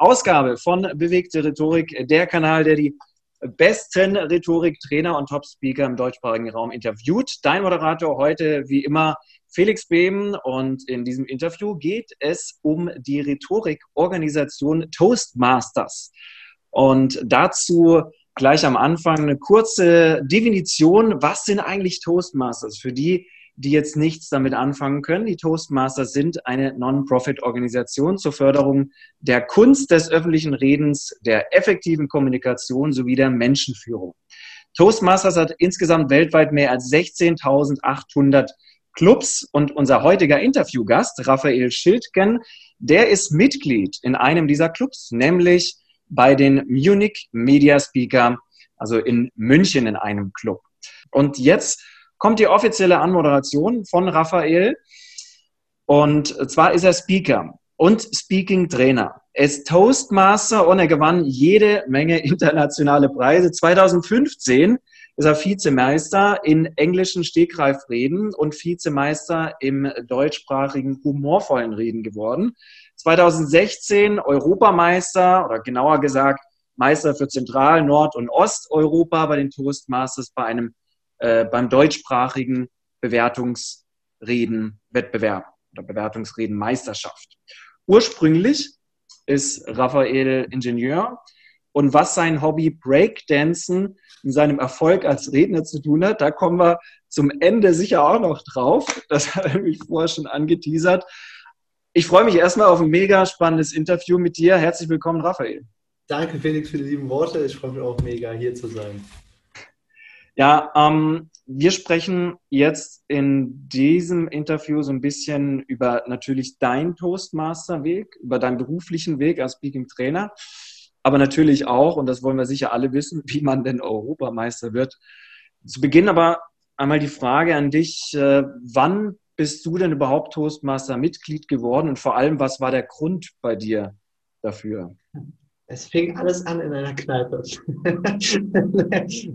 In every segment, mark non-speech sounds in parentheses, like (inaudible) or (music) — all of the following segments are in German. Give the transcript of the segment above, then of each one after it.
Ausgabe von Bewegte Rhetorik, der Kanal, der die besten Rhetoriktrainer und Top-Speaker im deutschsprachigen Raum interviewt. Dein Moderator heute, wie immer, Felix Behm. Und in diesem Interview geht es um die Rhetorikorganisation Toastmasters. Und dazu gleich am Anfang eine kurze Definition. Was sind eigentlich Toastmasters? Für die, die jetzt nichts damit anfangen können. Die Toastmasters sind eine Non-Profit-Organisation zur Förderung der Kunst des öffentlichen Redens, der effektiven Kommunikation sowie der Menschenführung. Toastmasters hat insgesamt weltweit mehr als 16.800 Clubs und unser heutiger Interviewgast, Raphael Schildgen, der ist Mitglied in einem dieser Clubs, nämlich bei den Munich Media Speaker, also in München in einem Club. Und jetzt kommt die offizielle Anmoderation von Raphael. Und zwar ist er Speaker und Speaking-Trainer. Er ist Toastmaster und er gewann jede Menge (laughs) internationale Preise. 2015 ist er Vizemeister in englischen Stegreifreden und Vizemeister im deutschsprachigen humorvollen Reden geworden. 2016 Europameister oder genauer gesagt Meister für Zentral-, Nord- und Osteuropa bei den Toastmasters bei einem äh, beim deutschsprachigen Bewertungsreden-Wettbewerb oder Bewertungsreden-Meisterschaft. Ursprünglich ist Raphael Ingenieur und was sein Hobby Breakdancen in seinem Erfolg als Redner zu tun hat, da kommen wir zum Ende sicher auch noch drauf. Das hat er mich vorher schon angeteasert. Ich freue mich erstmal auf ein mega spannendes Interview mit dir. Herzlich willkommen, Raphael. Danke, Felix, für die lieben Worte. Ich freue mich auch mega, hier zu sein. Ja, ähm, wir sprechen jetzt in diesem Interview so ein bisschen über natürlich deinen Toastmaster-Weg, über deinen beruflichen Weg als Speaking-Trainer, aber natürlich auch, und das wollen wir sicher alle wissen, (laughs) wie man denn Europameister wird. Zu Beginn aber einmal die Frage an dich, äh, wann bist du denn überhaupt Toastmaster-Mitglied geworden und vor allem, was war der Grund bei dir dafür? Es fing alles an in einer Kneipe. (laughs)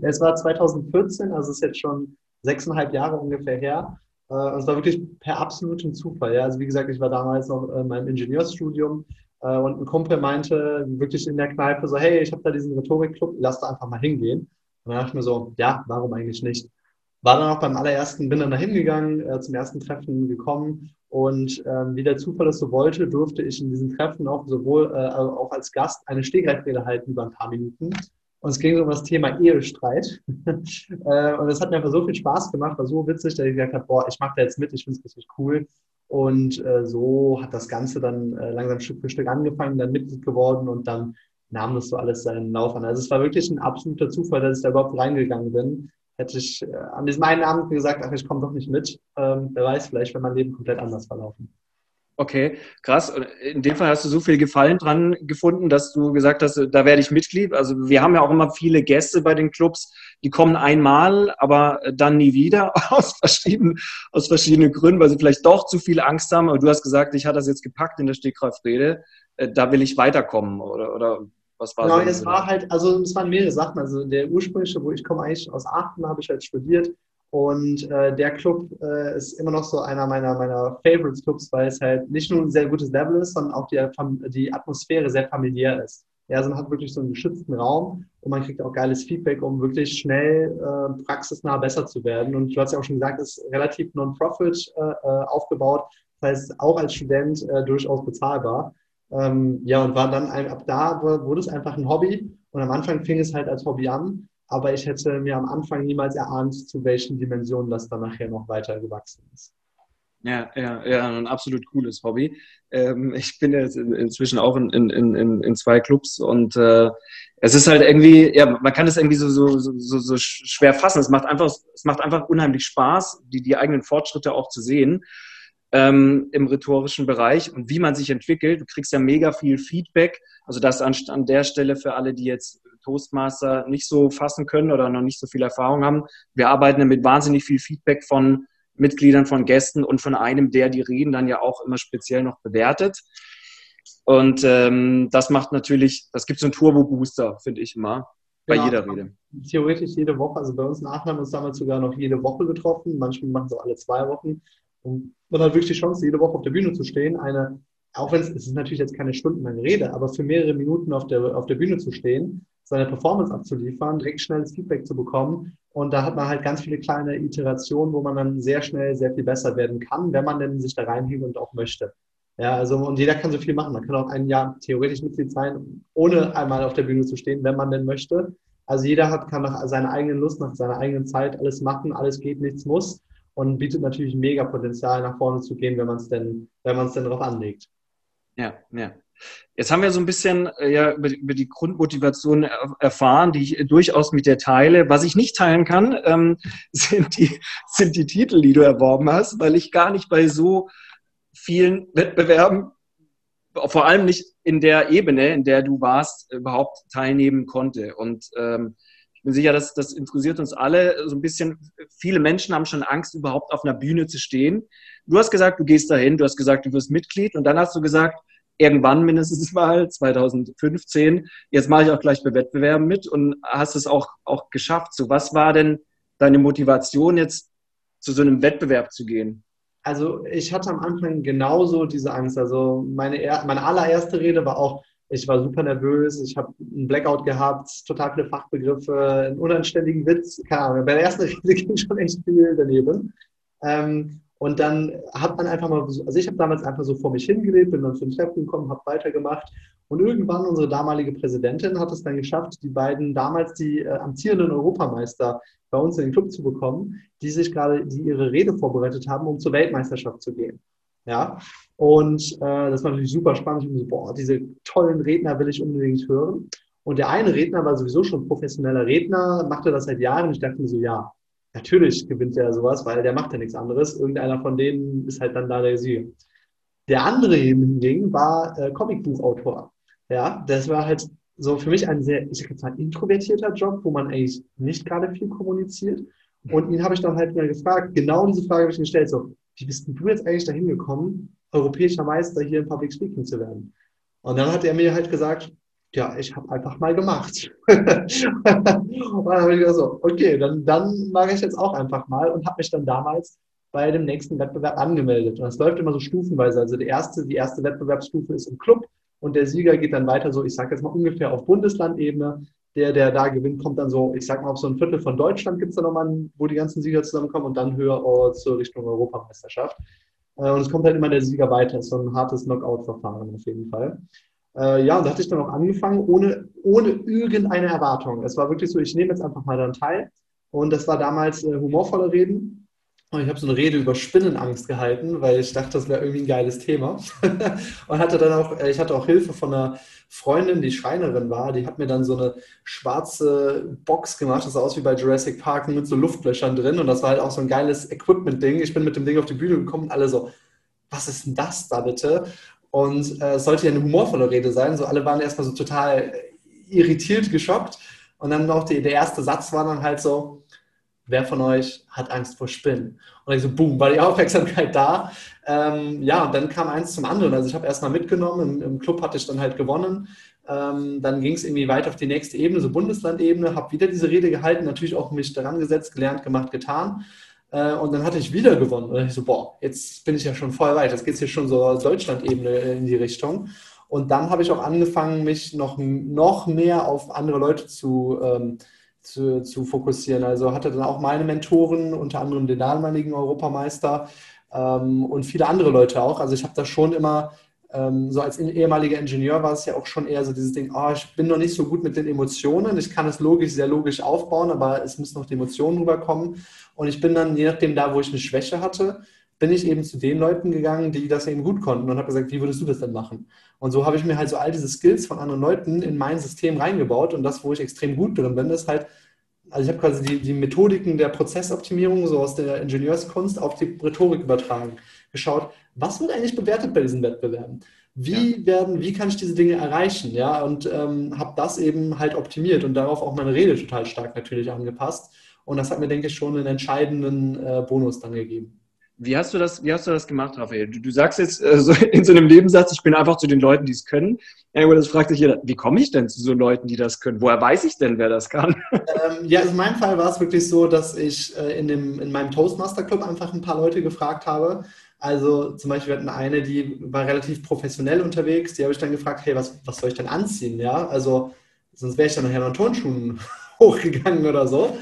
es war 2014, also ist jetzt schon sechseinhalb Jahre ungefähr her. Äh, es war wirklich per absolutem Zufall. Ja. Also wie gesagt, ich war damals noch in meinem Ingenieursstudium äh, und ein Kumpel meinte wirklich in der Kneipe so, hey, ich habe da diesen Rhetorikclub, lass da einfach mal hingehen. Und dann dachte ich mir so, ja, warum eigentlich nicht? War dann auch beim allerersten, bin dann da hingegangen, äh, zum ersten Treffen gekommen und ähm, wie der Zufall es so wollte, durfte ich in diesen Treffen auch sowohl äh, also auch als Gast eine Stehgreifrede halten über ein paar Minuten. Und es ging um das Thema Ehestreit. (laughs) äh, und es hat mir einfach so viel Spaß gemacht, war so witzig, dass ich gesagt habe, boah, ich mache da jetzt mit, ich finde es richtig cool. Und äh, so hat das Ganze dann äh, langsam Stück für Stück angefangen, dann Mitglied geworden und dann nahm das so alles seinen Lauf an. Also es war wirklich ein absoluter Zufall, dass ich da überhaupt reingegangen bin hätte ich äh, an diesem einen Abend gesagt, ach, ich komme doch nicht mit. Ähm, wer weiß, vielleicht wäre mein Leben komplett anders verlaufen. Okay, krass. In dem Fall hast du so viel Gefallen dran gefunden, dass du gesagt hast, da werde ich Mitglied. Also wir haben ja auch immer viele Gäste bei den Clubs, die kommen einmal, aber dann nie wieder (laughs) aus verschiedenen, aus verschiedenen Gründen, weil sie vielleicht doch zu viel Angst haben. Aber du hast gesagt, ich hatte das jetzt gepackt in der Stegreifrede, äh, da will ich weiterkommen. Oder, oder was war genau, es war halt, also es waren mehrere Sachen. Also der ursprüngliche, wo ich komme eigentlich aus Aachen, habe ich halt studiert. Und äh, der Club äh, ist immer noch so einer meiner, meiner Favorites-Clubs, weil es halt nicht nur ein sehr gutes Level ist, sondern auch die, die Atmosphäre sehr familiär ist. Ja, also man hat wirklich so einen geschützten Raum und man kriegt auch geiles Feedback, um wirklich schnell äh, praxisnah besser zu werden. Und du hast ja auch schon gesagt, es ist relativ non-profit äh, äh aufgebaut. Das heißt, auch als Student äh, durchaus bezahlbar. Ähm, ja, und war dann ab da wurde es einfach ein Hobby. Und am Anfang fing es halt als Hobby an. Aber ich hätte mir am Anfang niemals erahnt, zu welchen Dimensionen das dann nachher noch weiter gewachsen ist. Ja, ja, ja, ein absolut cooles Hobby. Ähm, ich bin jetzt inzwischen auch in, in, in, in zwei Clubs und äh, es ist halt irgendwie, ja, man kann es irgendwie so, so, so, so schwer fassen. Es macht einfach, es macht einfach unheimlich Spaß, die, die eigenen Fortschritte auch zu sehen. Ähm, im rhetorischen Bereich und wie man sich entwickelt. Du kriegst ja mega viel Feedback. Also das an, an der Stelle für alle, die jetzt Toastmaster nicht so fassen können oder noch nicht so viel Erfahrung haben. Wir arbeiten ja mit wahnsinnig viel Feedback von Mitgliedern, von Gästen und von einem, der die Reden dann ja auch immer speziell noch bewertet. Und ähm, das macht natürlich, das gibt so einen Turbo-Booster, finde ich immer, bei ja, jeder Rede. Theoretisch jede Woche, also bei uns in Aachen haben wir uns damals sogar noch jede Woche getroffen, manchmal machen es auch alle zwei Wochen. Und man hat wirklich die Chance, jede Woche auf der Bühne zu stehen, eine, auch wenn es, es ist natürlich jetzt keine stundenlange Rede, aber für mehrere Minuten auf der, auf der Bühne zu stehen, seine Performance abzuliefern, direkt schnelles Feedback zu bekommen. Und da hat man halt ganz viele kleine Iterationen, wo man dann sehr schnell sehr viel besser werden kann, wenn man denn sich da reinhängt und auch möchte. Ja, also und jeder kann so viel machen. Man kann auch ein Jahr theoretisch Mitglied sein, ohne einmal auf der Bühne zu stehen, wenn man denn möchte. Also jeder hat, kann nach seiner eigenen Lust, nach seiner eigenen Zeit alles machen, alles geht, nichts muss und bietet natürlich mega Potenzial, nach vorne zu gehen, wenn man es denn, wenn man es denn darauf anlegt. Ja, ja. Jetzt haben wir so ein bisschen äh, ja, über, über, die Grundmotivation erfahren, die ich durchaus mit dir teile. Was ich nicht teilen kann, ähm, (laughs) sind, die, sind die Titel, die du erworben hast, weil ich gar nicht bei so vielen Wettbewerben, vor allem nicht in der Ebene, in der du warst, überhaupt teilnehmen konnte. Und ähm, bin sicher, dass das interessiert uns alle so ein bisschen. Viele Menschen haben schon Angst, überhaupt auf einer Bühne zu stehen. Du hast gesagt, du gehst dahin, du hast gesagt, du wirst Mitglied und dann hast du gesagt, irgendwann mindestens (laughs) mal, 2015, jetzt mache ich auch gleich bei Wettbewerben mit und hast es auch, auch geschafft. So, was war denn deine Motivation jetzt zu so einem Wettbewerb zu gehen? also ich hatte am Anfang genauso diese Angst. Also meine, meine allererste Rede war auch, ich war super nervös, ich habe einen Blackout gehabt, total viele Fachbegriffe, einen unanständigen Witz, keine Ahnung. Bei der ersten (laughs) Rede ging schon echt viel daneben. Ähm, und dann hat man einfach mal, also ich habe damals einfach so vor mich hingelebt, bin dann zum Treffen gekommen, habe weitergemacht. Und irgendwann unsere damalige Präsidentin hat es dann geschafft, die beiden damals die äh, amtierenden Europameister bei uns in den Club zu bekommen, die sich gerade, die ihre Rede vorbereitet haben, um zur Weltmeisterschaft zu gehen. Ja, und äh, das war natürlich super spannend. Ich so, boah, diese tollen Redner will ich unbedingt hören. Und der eine Redner war sowieso schon professioneller Redner, machte das seit Jahren. Ich dachte mir so, ja, natürlich gewinnt er sowas, weil der macht ja nichts anderes. Irgendeiner von denen ist halt dann da der Sieger. Der andere hingegen war äh, Comicbuchautor. Ja, das war halt so für mich ein sehr, ich sag mal, introvertierter Job, wo man eigentlich nicht gerade viel kommuniziert. Und ihn habe ich dann halt mal gefragt, genau diese Frage habe ich gestellt, so, wie bist denn du jetzt eigentlich dahin gekommen, europäischer Meister hier in Public Speaking zu werden? Und dann hat er mir halt gesagt, ja, ich habe einfach mal gemacht. (laughs) und dann habe ich gesagt, so, okay, dann, dann mache ich jetzt auch einfach mal und habe mich dann damals bei dem nächsten Wettbewerb angemeldet. Und das läuft immer so stufenweise. Also die erste, die erste Wettbewerbsstufe ist im Club und der Sieger geht dann weiter so, ich sage jetzt mal ungefähr auf Bundeslandebene. Der, der da gewinnt, kommt dann so, ich sag mal, auf so ein Viertel von Deutschland gibt es da nochmal, wo die ganzen Sieger zusammenkommen und dann höher zur Richtung Europameisterschaft. Äh, und es kommt halt immer der Sieger weiter. ist so ein hartes Knockout-Verfahren auf jeden Fall. Äh, ja, und da hatte ich dann auch angefangen, ohne, ohne irgendeine Erwartung. Es war wirklich so, ich nehme jetzt einfach mal daran teil. Und das war damals äh, humorvolle Reden. Ich habe so eine Rede über Spinnenangst gehalten, weil ich dachte, das wäre irgendwie ein geiles Thema. (laughs) und hatte dann auch, äh, ich hatte auch Hilfe von einer Freundin, die Schreinerin war, die hat mir dann so eine schwarze Box gemacht, das sah aus wie bei Jurassic Park mit so Luftlöchern drin und das war halt auch so ein geiles Equipment-Ding. Ich bin mit dem Ding auf die Bühne gekommen und alle so, was ist denn das da bitte? Und äh, es sollte ja eine humorvolle Rede sein, so alle waren erstmal so total irritiert, geschockt und dann auch die, der erste Satz war dann halt so, wer von euch hat Angst vor Spinnen? Und ich so, boom, war die Aufmerksamkeit da. Ähm, ja, und dann kam eins zum anderen. Also ich habe erstmal mitgenommen, im, im, Club hatte ich dann halt gewonnen. Ähm, dann ging es irgendwie weiter auf die nächste Ebene, so Bundeslandebene, habe wieder diese Rede gehalten, natürlich auch mich daran gesetzt, gelernt, gemacht, getan. Äh, und dann hatte ich wieder gewonnen. Und ich so, boah, jetzt bin ich ja schon voll weit. Jetzt geht es hier schon so Deutschlandebene in die Richtung. Und dann habe ich auch angefangen, mich noch, noch mehr auf andere Leute zu ähm, zu, zu fokussieren. Also hatte dann auch meine Mentoren, unter anderem den damaligen Europameister ähm, und viele andere Leute auch. Also ich habe da schon immer, ähm, so als ehemaliger Ingenieur war es ja auch schon eher so dieses Ding, oh, ich bin noch nicht so gut mit den Emotionen. Ich kann es logisch, sehr logisch aufbauen, aber es müssen noch die Emotionen rüberkommen. Und ich bin dann, je nachdem da, wo ich eine Schwäche hatte, bin ich eben zu den Leuten gegangen, die das eben gut konnten und habe gesagt, wie würdest du das denn machen? Und so habe ich mir halt so all diese Skills von anderen Leuten in mein System reingebaut und das, wo ich extrem gut drin bin, ist halt, also ich habe quasi die, die Methodiken der Prozessoptimierung so aus der Ingenieurskunst auf die Rhetorik übertragen. geschaut, was wird eigentlich bewertet bei diesen Wettbewerben? Wie ja. werden, wie kann ich diese Dinge erreichen? Ja, und ähm, habe das eben halt optimiert und darauf auch meine Rede total stark natürlich angepasst. Und das hat mir, denke ich, schon einen entscheidenden äh, Bonus dann gegeben. Wie hast du das, wie hast du das gemacht, Raphael? Du, du sagst jetzt äh, so (laughs) in so einem Nebensatz, ich bin einfach zu den Leuten, die es können. Ja, das fragt sich jeder, wie komme ich denn zu so Leuten, die das können? Woher weiß ich denn, wer das kann? (laughs) Ähm, ja, also in meinem Fall war es wirklich so, dass ich äh, in, dem, in meinem Toastmaster Club einfach ein paar Leute gefragt habe. Also zum Beispiel wir hatten eine, die war relativ professionell unterwegs. Die habe ich dann gefragt, hey, was, was soll ich denn anziehen? Ja, also sonst wäre ich dann nachher noch in Turnschuhen (laughs) hochgegangen oder so.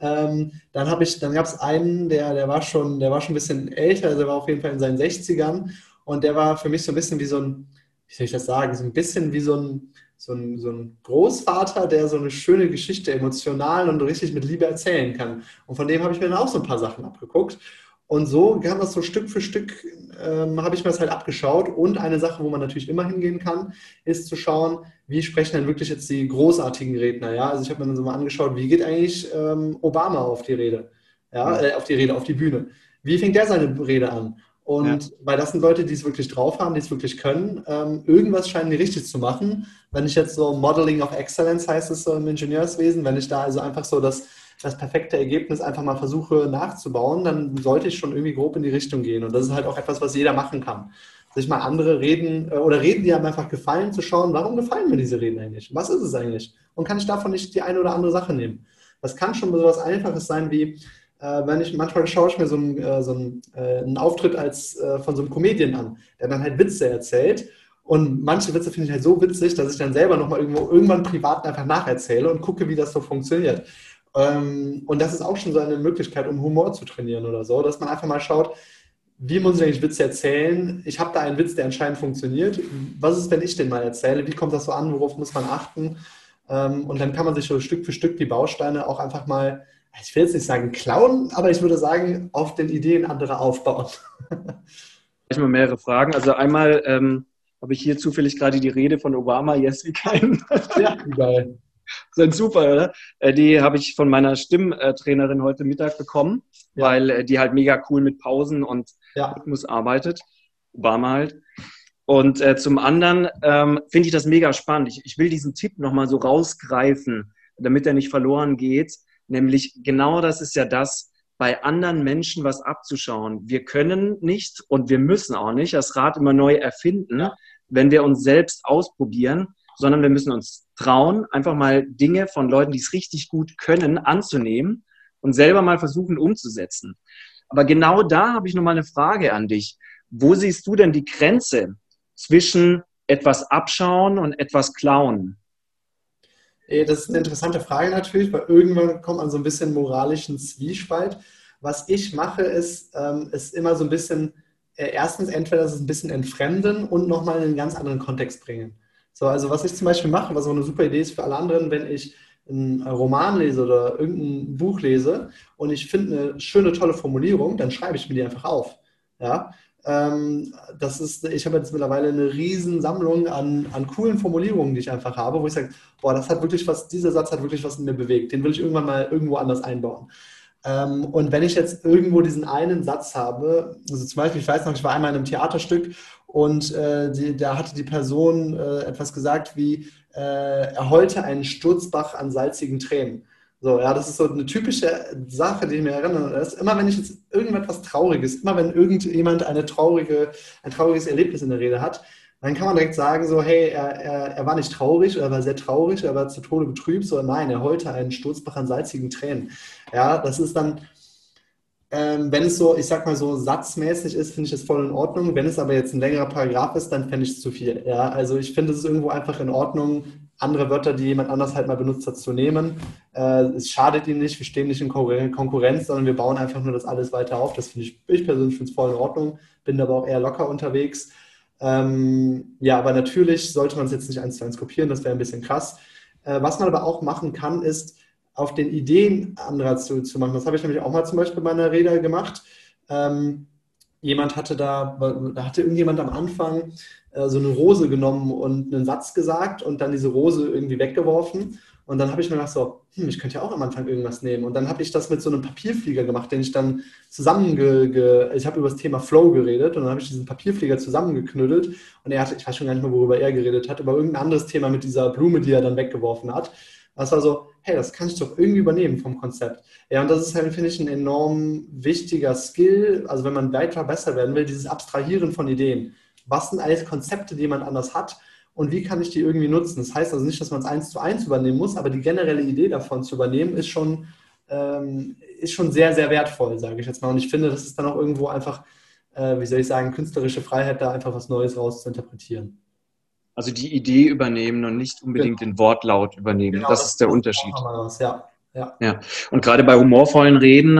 Ähm, dann habe ich, dann gab es einen, der, der war schon, der war schon ein bisschen älter, also der war auf jeden Fall in seinen 60ern und der war für mich so ein bisschen wie so ein, wie soll ich das sagen, so ein bisschen wie so ein, so ein, so ein Großvater, der so eine schöne Geschichte emotional und richtig mit Liebe erzählen kann. Und von dem habe ich mir dann auch so ein paar Sachen abgeguckt. Und so kam das so Stück für Stück, ähm, habe ich mir das halt abgeschaut. Und eine Sache, wo man natürlich immer hingehen kann, ist zu schauen, wie sprechen denn wirklich jetzt die großartigen Redner. Ja? Also ich habe mir dann so mal angeschaut, wie geht eigentlich ähm, Obama auf die Rede, ja? Äh, auf die Rede, auf die Bühne. Wie fängt der seine Rede an? Und ja. weil das sind Leute, die es wirklich drauf haben, die es wirklich können. Ähm, irgendwas scheinen die richtig zu machen. Wenn ich jetzt so Modeling of Excellence heißt es so im Ingenieurswesen, wenn ich da also einfach so das das perfekte Ergebnis einfach mal versuche nachzubauen, dann sollte ich schon irgendwie grob in die Richtung gehen. Und das ist halt auch etwas, was jeder machen kann. Sich mal andere Reden äh, oder Reden, die einem einfach gefallen, zu schauen, warum gefallen mir diese Reden eigentlich? Was ist es eigentlich? Und kann ich davon nicht die eine oder andere Sache nehmen? Das kann schon so etwas Einfaches sein wie, äh, wenn ich manchmal schaue ich mir so einen, äh, so einen, äh, einen Auftritt als, äh, von so einem Comedian an, der dann halt Witze erzählt. Und manche Witze finde ich halt so witzig, dass ich dann selber nochmal irgendwo irgendwann privat einfach nacherzähle und gucke, wie das so funktioniert. Ähm, und das ist auch schon so eine Möglichkeit, um Humor zu trainieren oder so, dass man einfach mal schaut, wie muss ich eigentlich Witze erzählen? Ich habe da einen Witz, der anscheinend funktioniert. Was ist, wenn ich den mal erzähle? Wie kommt das so an? Worauf muss man achten? Ähm, und dann kann man sich so Stück für Stück die Bausteine auch einfach mal, ich will jetzt nicht sagen klauen, aber ich würde sagen, auf den Ideen anderer aufbauen. Ich mal mehrere Fragen. Also einmal ähm, habe ich hier zufällig gerade die Rede von Obama, yes, wie kein. Ja, geil. Ist ein Zufall, oder? Äh, die habe ich von meiner Stimmtrainerin heute Mittag bekommen, ja. weil äh, die halt mega cool mit Pausen und ja. Rhythmus arbeitet. Obama halt. Und äh, zum anderen ähm, finde ich das mega spannend. Ich, ich will diesen Tipp nochmal so rausgreifen, damit er nicht verloren geht. Nämlich genau das ist ja das, bei anderen Menschen was abzuschauen. Wir können nicht und wir müssen auch nicht das Rad immer neu erfinden, ja. wenn wir uns selbst ausprobieren, sondern wir müssen uns trauen, einfach mal Dinge von Leuten, die es richtig gut können, anzunehmen und selber mal versuchen umzusetzen. Aber genau da habe ich nochmal eine Frage an dich. Wo siehst du denn die Grenze zwischen etwas abschauen und etwas klauen? Das ist eine interessante Frage natürlich, weil irgendwann kommt man so ein bisschen moralischen Zwiespalt. Was ich mache, ist, ähm, ist immer so ein bisschen, äh, erstens entweder es ein bisschen entfremden und nochmal in einen ganz anderen Kontext bringen. So, also was ich zum Beispiel mache, was auch eine super Idee ist für alle anderen, wenn ich einen Roman lese oder irgendein Buch lese und ich finde eine schöne, tolle Formulierung, dann schreibe ich mir die einfach auf. Ja, ähm, das ist, ich habe jetzt mittlerweile eine riesen Sammlung an, an coolen Formulierungen, die ich einfach habe, wo ich sage, boah, das hat wirklich was, dieser Satz hat wirklich was in mir bewegt, den will ich irgendwann mal irgendwo anders einbauen. Ähm, und wenn ich jetzt irgendwo diesen einen Satz habe, also zum Beispiel, ich weiß noch, ich war einmal in einem Theaterstück und äh, die, da hatte die Person äh, etwas gesagt wie, äh, er heulte einen Sturzbach an salzigen Tränen. So, ja, das ist so eine typische Sache, die ich mir erinnere. Ist immer, wenn ich jetzt irgendetwas Trauriges, immer wenn irgendjemand eine traurige, ein trauriges Erlebnis in der Rede hat, dann kann man direkt sagen, so, hey, er, er, er war nicht traurig, er war sehr traurig, er war zu Tode betrübt, so, nein, er heulte einen Sturzbach an salzigen Tränen. Ja, das ist dann, ähm, wenn es so, ich sag mal so satzmäßig ist, finde ich es voll in Ordnung. Wenn es aber jetzt ein längerer Paragraph ist, dann fände ich es zu viel. Ja, also ich finde es irgendwo einfach in Ordnung, andere Wörter, die jemand anders halt mal benutzt hat, zu nehmen. Äh, es schadet ihnen nicht, wir stehen nicht in Konkurrenz, sondern wir bauen einfach nur das alles weiter auf. Das finde ich, ich persönlich finde es voll in Ordnung, bin aber auch eher locker unterwegs. Ähm, ja, aber natürlich sollte man es jetzt nicht eins zu eins kopieren, das wäre ein bisschen krass. Äh, was man aber auch machen kann, ist, auf den Ideen anderer zu, zu machen. Das habe ich nämlich auch mal zum Beispiel bei einer Rede gemacht. Ähm, jemand hatte da, da hatte irgendjemand am Anfang äh, so eine Rose genommen und einen Satz gesagt und dann diese Rose irgendwie weggeworfen. Und dann habe ich mir gedacht, so, hm, ich könnte ja auch am Anfang irgendwas nehmen. Und dann habe ich das mit so einem Papierflieger gemacht, den ich dann zusammenge... Ich habe über das Thema Flow geredet und dann habe ich diesen Papierflieger zusammengeknüttelt. Und er hatte, ich weiß schon gar nicht mehr, worüber er geredet hat, über irgendein anderes Thema mit dieser Blume, die er dann weggeworfen hat. Das war so, hey, das kann ich doch irgendwie übernehmen vom Konzept. Ja, und das ist halt, finde ich, ein enorm wichtiger Skill. Also wenn man weiter besser werden will, dieses Abstrahieren von Ideen. Was sind alles Konzepte, die jemand anders hat? Und wie kann ich die irgendwie nutzen. Das heißt also nicht, dass man es eins zu eins übernehmen muss, aber die generelle Idee davon zu übernehmen, ist schon, ähm, ist schon sehr, sehr wertvoll, sage ich jetzt mal. Und ich finde, das ist dann auch irgendwo einfach, äh, wie soll ich sagen, künstlerische Freiheit, da einfach was Neues raus zu interpretieren. Also die Idee übernehmen und nicht unbedingt genau. den Wortlaut übernehmen. Genau, das, das, ist der Unterschied. Was, ja. Ja. ja. Und gerade bei humorvollen Reden,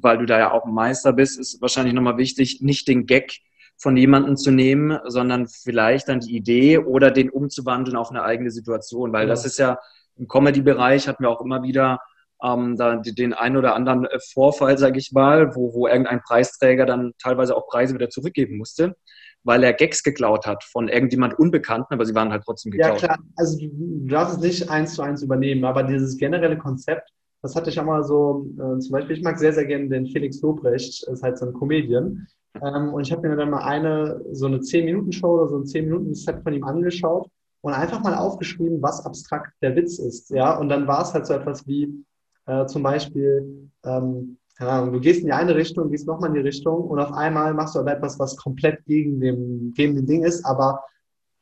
weil du da ja auch ein Meister bist, ist wahrscheinlich nochmal wichtig, nicht den Gag von jemandem zu nehmen, sondern vielleicht dann die Idee oder den umzuwandeln auf eine eigene Situation, weil ja. das ist ja im Comedy-Bereich hatten wir auch immer wieder ähm, da den einen oder anderen äh, Vorfall, sage ich mal, wo, wo irgendein Preisträger dann teilweise auch Preise wieder zurückgeben musste, weil er Gags geklaut hat von irgendjemand Unbekannten, aber sie waren halt trotzdem geklaut. Ja klar, also du darfst es nicht eins zu eins übernehmen, aber dieses generelle Konzept, das hatte ich auch mal so, äh, zum Beispiel, ich mag sehr, sehr gerne den Felix Lobrecht, ist halt so ein Comedian, ähm, und ich habe mir dann mal eine, so eine 10-Minuten-Show oder so ein 10-Minuten-Set von ihm angeschaut und einfach mal aufgeschrieben, was abstrakt der Witz ist. Ja, und dann war es halt so etwas wie äh, zum Beispiel, ähm, keine Ahnung, du gehst in die eine Richtung, gehst nochmal in die Richtung und auf einmal machst du aber etwas, was komplett gegen dem, gegen dem Ding ist, aber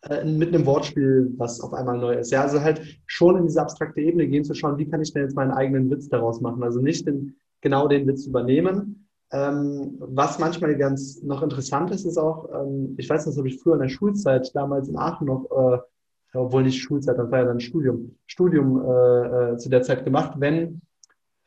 äh, mit einem Wortspiel, was auf einmal neu ist. Ja, also halt schon in diese abstrakte Ebene gehen zu schauen, wie kann ich denn jetzt meinen eigenen Witz daraus machen? Also nicht den, genau den Witz übernehmen, ähm, was manchmal ganz noch interessant ist, ist auch, ähm, ich weiß nicht, das habe ich früher in der Schulzeit damals in Aachen noch, äh, obwohl nicht Schulzeit, das war ja dann Studium, Studium äh, äh, zu der Zeit gemacht, wenn,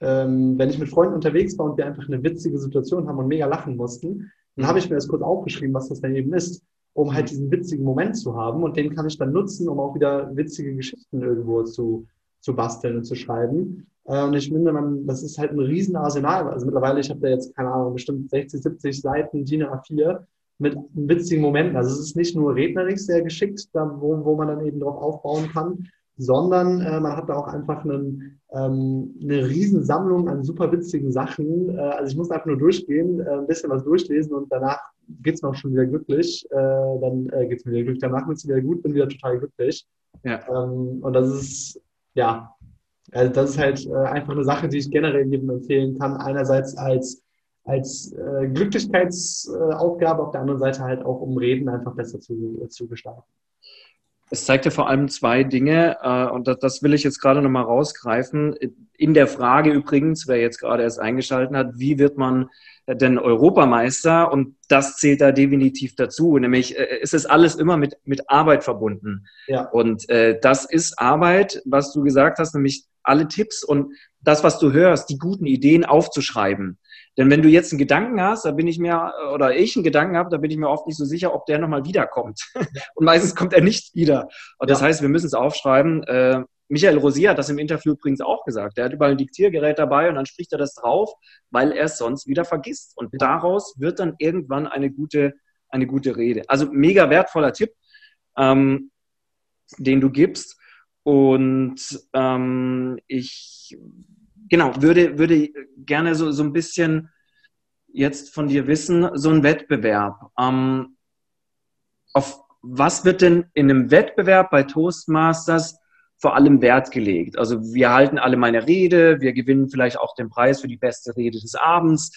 ähm, wenn ich mit Freunden unterwegs war und wir einfach eine witzige Situation haben und mega lachen mussten, dann habe ich mir das kurz aufgeschrieben, was das denn eben ist, um halt diesen witzigen Moment zu haben und den kann ich dann nutzen, um auch wieder witzige Geschichten irgendwo zu, zu basteln und zu schreiben. Äh, und ich finde, man, das ist halt ein Riesenarsenal. Also mittlerweile, ich habe da jetzt, keine Ahnung, bestimmt 60, 70 Seiten DIN A4 mit witzigen Momenten. Also es ist nicht nur rednerisch sehr geschickt, da, wo, wo man dann eben drauf aufbauen kann, sondern äh, man hat da auch einfach einen, ähm, eine Riesensammlung an super witzigen Sachen. Äh, also ich muss einfach nur durchgehen, äh, ein bisschen was durchlesen und danach geht's mir auch schon wieder glücklich. Äh, dann äh, geht's mir wieder glücklich. Danach wird's wieder gut, bin wieder total glücklich. Ja. Ähm, und das ist, ja, also das ist halt äh, einfach eine Sache, die ich generell jedem empfehlen kann. Einerseits als, als äh, Glücklichkeitsaufgabe, auf der anderen Seite halt auch, um Reden einfach besser zu, äh, zu gestalten. Es zeigt ja vor allem zwei Dinge, äh, und das, das will ich jetzt gerade nochmal rausgreifen. In der Frage übrigens, wer jetzt gerade erst eingeschaltet hat, wie wird man denn Europameister? Und das zählt da definitiv dazu. Nämlich äh, es ist alles immer mit, mit Arbeit verbunden. Ja. Und äh, das ist Arbeit, was du gesagt hast, nämlich alle Tipps und das, was du hörst, die guten Ideen aufzuschreiben. Denn wenn du jetzt einen Gedanken hast, da bin ich mir, oder ich einen Gedanken habe, da bin ich mir oft nicht so sicher, ob der nochmal wiederkommt. (laughs) Und meistens kommt er nicht wieder. Und das ja. heißt, wir müssen es aufschreiben. Äh, Michael Rosier hat das im Interview übrigens auch gesagt. Er hat überall ein Diktiergerät dabei und dann spricht er das drauf, weil er es sonst wieder vergisst. Und daraus wird dann irgendwann eine gute, eine gute Rede. Also mega wertvoller Tipp, ähm, den du gibst. Und ähm, ich genau, würde, würde gerne so, so ein bisschen jetzt von dir wissen, so ein Wettbewerb. Ähm, auf was wird denn in einem Wettbewerb bei Toastmasters vor allem Wert gelegt? Also wir halten alle meine Rede, wir gewinnen vielleicht auch den Preis für die beste Rede des Abends.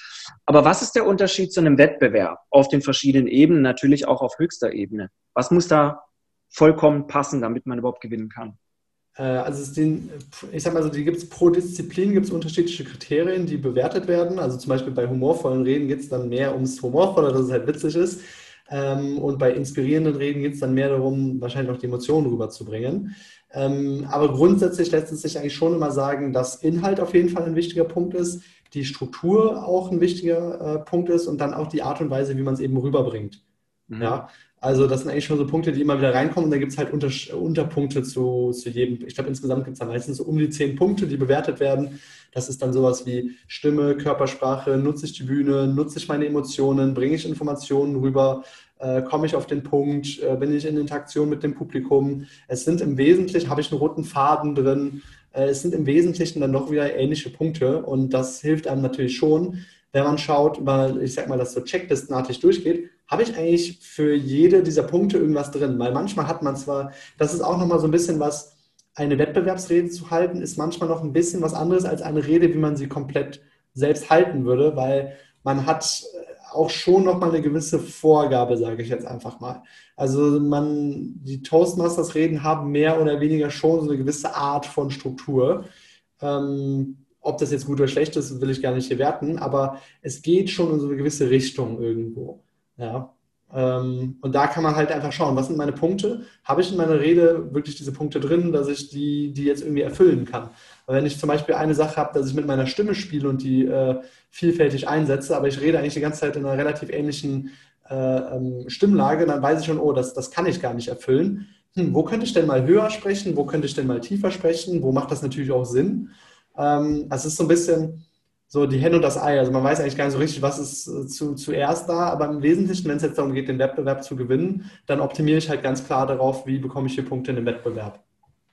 Aber was ist der Unterschied zu einem Wettbewerb auf den verschiedenen Ebenen, natürlich auch auf höchster Ebene? Was muss da vollkommen passen, damit man überhaupt gewinnen kann? Äh, also es den, ich sag mal so, die gibt es pro Disziplin gibt es unterschiedliche Kriterien, die bewertet werden. Also zum Beispiel bei humorvollen Reden geht es dann mehr ums Humorvolle, dass es halt witzig ist. Ähm, und bei inspirierenden Reden geht es dann mehr darum, wahrscheinlich auch die Emotionen rüberzubringen. Ähm, aber grundsätzlich lässt es sich eigentlich schon immer sagen, dass Inhalt auf jeden Fall ein wichtiger Punkt ist, die Struktur auch ein wichtiger äh, Punkt ist und dann auch die Art und Weise, wie man es eben rüberbringt. Mhm. Ja, also das sind eigentlich schon so Punkte, die immer wieder reinkommen. Und da gibt es halt Unter Unterpunkte zu, zu jedem. Ich glaube, insgesamt gibt es da meistens so um die zehn Punkte, die bewertet werden. Das ist dann sowas wie Stimme, Körpersprache, nutze ich die Bühne, nutze ich meine Emotionen, bringe ich Informationen rüber, äh, komme ich auf den Punkt, äh, bin ich in Interaktion mit dem Publikum. Es sind im Wesentlichen, habe ich einen roten Faden drin, äh, es sind im Wesentlichen dann doch wieder ähnliche Punkte und das hilft einem natürlich schon, wenn man schaut, weil ich sag mal, das so checklistenartig durchgeht, habe ich eigentlich für jede dieser Punkte irgendwas drin? Weil manchmal hat man zwar, das ist auch nochmal so ein bisschen was, eine Wettbewerbsrede zu halten, ist manchmal noch ein bisschen was anderes als eine Rede, wie man sie komplett selbst halten würde, weil man hat auch schon nochmal eine gewisse Vorgabe, sage ich jetzt einfach mal. Also man, die Toastmasters-Reden haben mehr oder weniger schon so eine gewisse Art von Struktur. Ähm, ob das jetzt gut oder schlecht ist, will ich gar nicht hier werten, aber es geht schon in so eine gewisse Richtung irgendwo. Ja. Ähm, und da kann man halt einfach schauen, was sind meine Punkte? Habe ich in meiner Rede wirklich diese Punkte drin, dass ich die, die jetzt irgendwie erfüllen kann? Weil wenn ich zum Beispiel eine Sache habe, dass ich mit meiner Stimme spiele und die äh, vielfältig einsetze, aber ich rede eigentlich die ganze Zeit in einer relativ ähnlichen äh, ähm, Stimmlage, dann weiß ich schon, oh, das, das kann ich gar nicht erfüllen. Hm, wo könnte ich denn mal höher sprechen? Wo könnte ich denn mal tiefer sprechen? Wo macht das natürlich auch Sinn? Ähm, es ist so ein bisschen so die Henne und das Ei. Also man weiß eigentlich gar nicht so richtig, was ist äh, zu, zuerst da, aber im Wesentlichen, wenn es jetzt darum geht, den Wettbewerb zu gewinnen, dann optimiere ich halt ganz klar darauf, wie bekomme ich hier Punkte in dem Wettbewerb.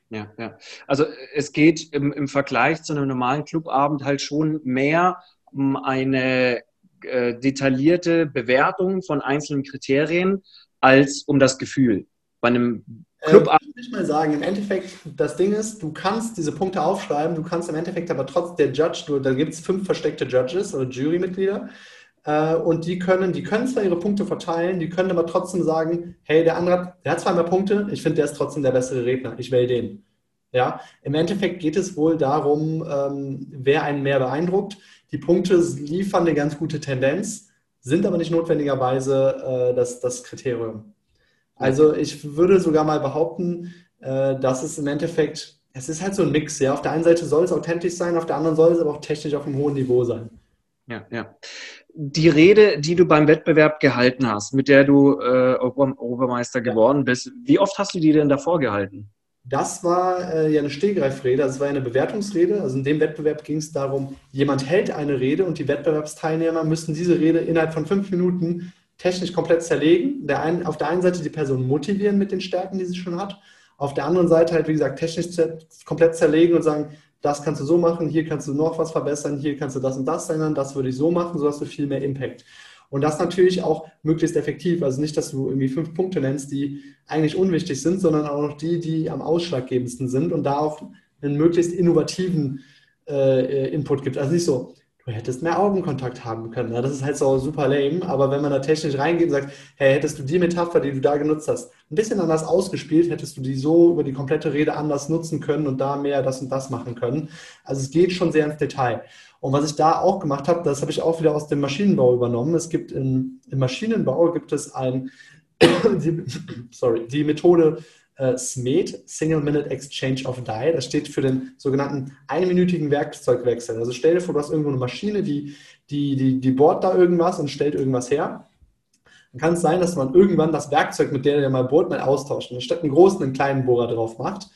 Ja, ja. Also es geht im, im Vergleich zu einem normalen Clubabend halt schon mehr um eine äh, detaillierte Bewertung von einzelnen Kriterien als um das Gefühl. Bei einem Club äh, ich mal sagen, im Endeffekt, das Ding ist, du kannst diese Punkte aufschreiben, du kannst im Endeffekt aber trotz der Judge, du, da gibt es fünf versteckte Judges oder Jurymitglieder äh, und die können, die können zwar ihre Punkte verteilen, die können aber trotzdem sagen, hey, der andere, der hat zwar mehr Punkte, ich finde, der ist trotzdem der bessere Redner, ich wähle den. Ja, im Endeffekt geht es wohl darum, ähm, wer einen mehr beeindruckt. Die Punkte liefern eine ganz gute Tendenz, sind aber nicht notwendigerweise äh, das, das Kriterium. Also ich würde sogar mal behaupten, äh, dass es im Endeffekt, es ist halt so ein Mix. Ja, auf der einen Seite soll es authentisch sein, auf der anderen soll es aber auch technisch auf einem hohen Niveau sein. Ja, ja. Die Rede, die du beim Wettbewerb gehalten hast, mit der du äh, Obermeister geworden bist, wie oft hast du die denn davor gehalten? Das war äh, ja eine Stehgreifrede, das war eine Bewertungsrede. Also in dem Wettbewerb ging es darum, jemand hält eine Rede und die Wettbewerbsteilnehmer müssen diese Rede innerhalb von fünf Minuten technisch komplett zerlegen. Der einen, auf der einen Seite die Person motivieren mit den Stärken, die sie schon hat. Auf der anderen Seite halt, wie gesagt, technisch komplett zerlegen und sagen, das kannst du so machen, hier kannst du noch was verbessern, hier kannst du das und das ändern, das würde ich so machen, so hast du viel mehr Impact. Und das natürlich auch möglichst effektiv. Also nicht, dass du irgendwie fünf Punkte nennst, die eigentlich unwichtig sind, sondern auch noch die, die am ausschlaggebendsten sind und da auch einen möglichst innovativen äh, Input gibt. Also nicht so, du hättest mehr Augenkontakt haben können. Ja, das ist halt so super lame, aber wenn man da technisch reingeht und sagt, hey, hättest du die Metapher, die du da genutzt hast, ein bisschen anders ausgespielt, hättest du die so über die komplette Rede anders nutzen können und da mehr das und das machen können. Also es geht schon sehr ins Detail. Und was ich da auch gemacht habe, das habe ich auch wieder aus dem Maschinenbau übernommen. Es gibt in, im Maschinenbau gibt es ein, (coughs) die, (coughs) sorry, die Methode äh, SMED, Single Minute Exchange of Die. Das steht für den sogenannten einminütigen Werkzeugwechsel. Also stell dir vor, du hast irgendwo eine Maschine, die, die, die, die bohrt da irgendwas und stellt irgendwas her. Dann kann es sein, dass man irgendwann das Werkzeug, mit dem der mal bohrt, mal austauscht. Und statt einen großen, einen kleinen Bohrer drauf macht.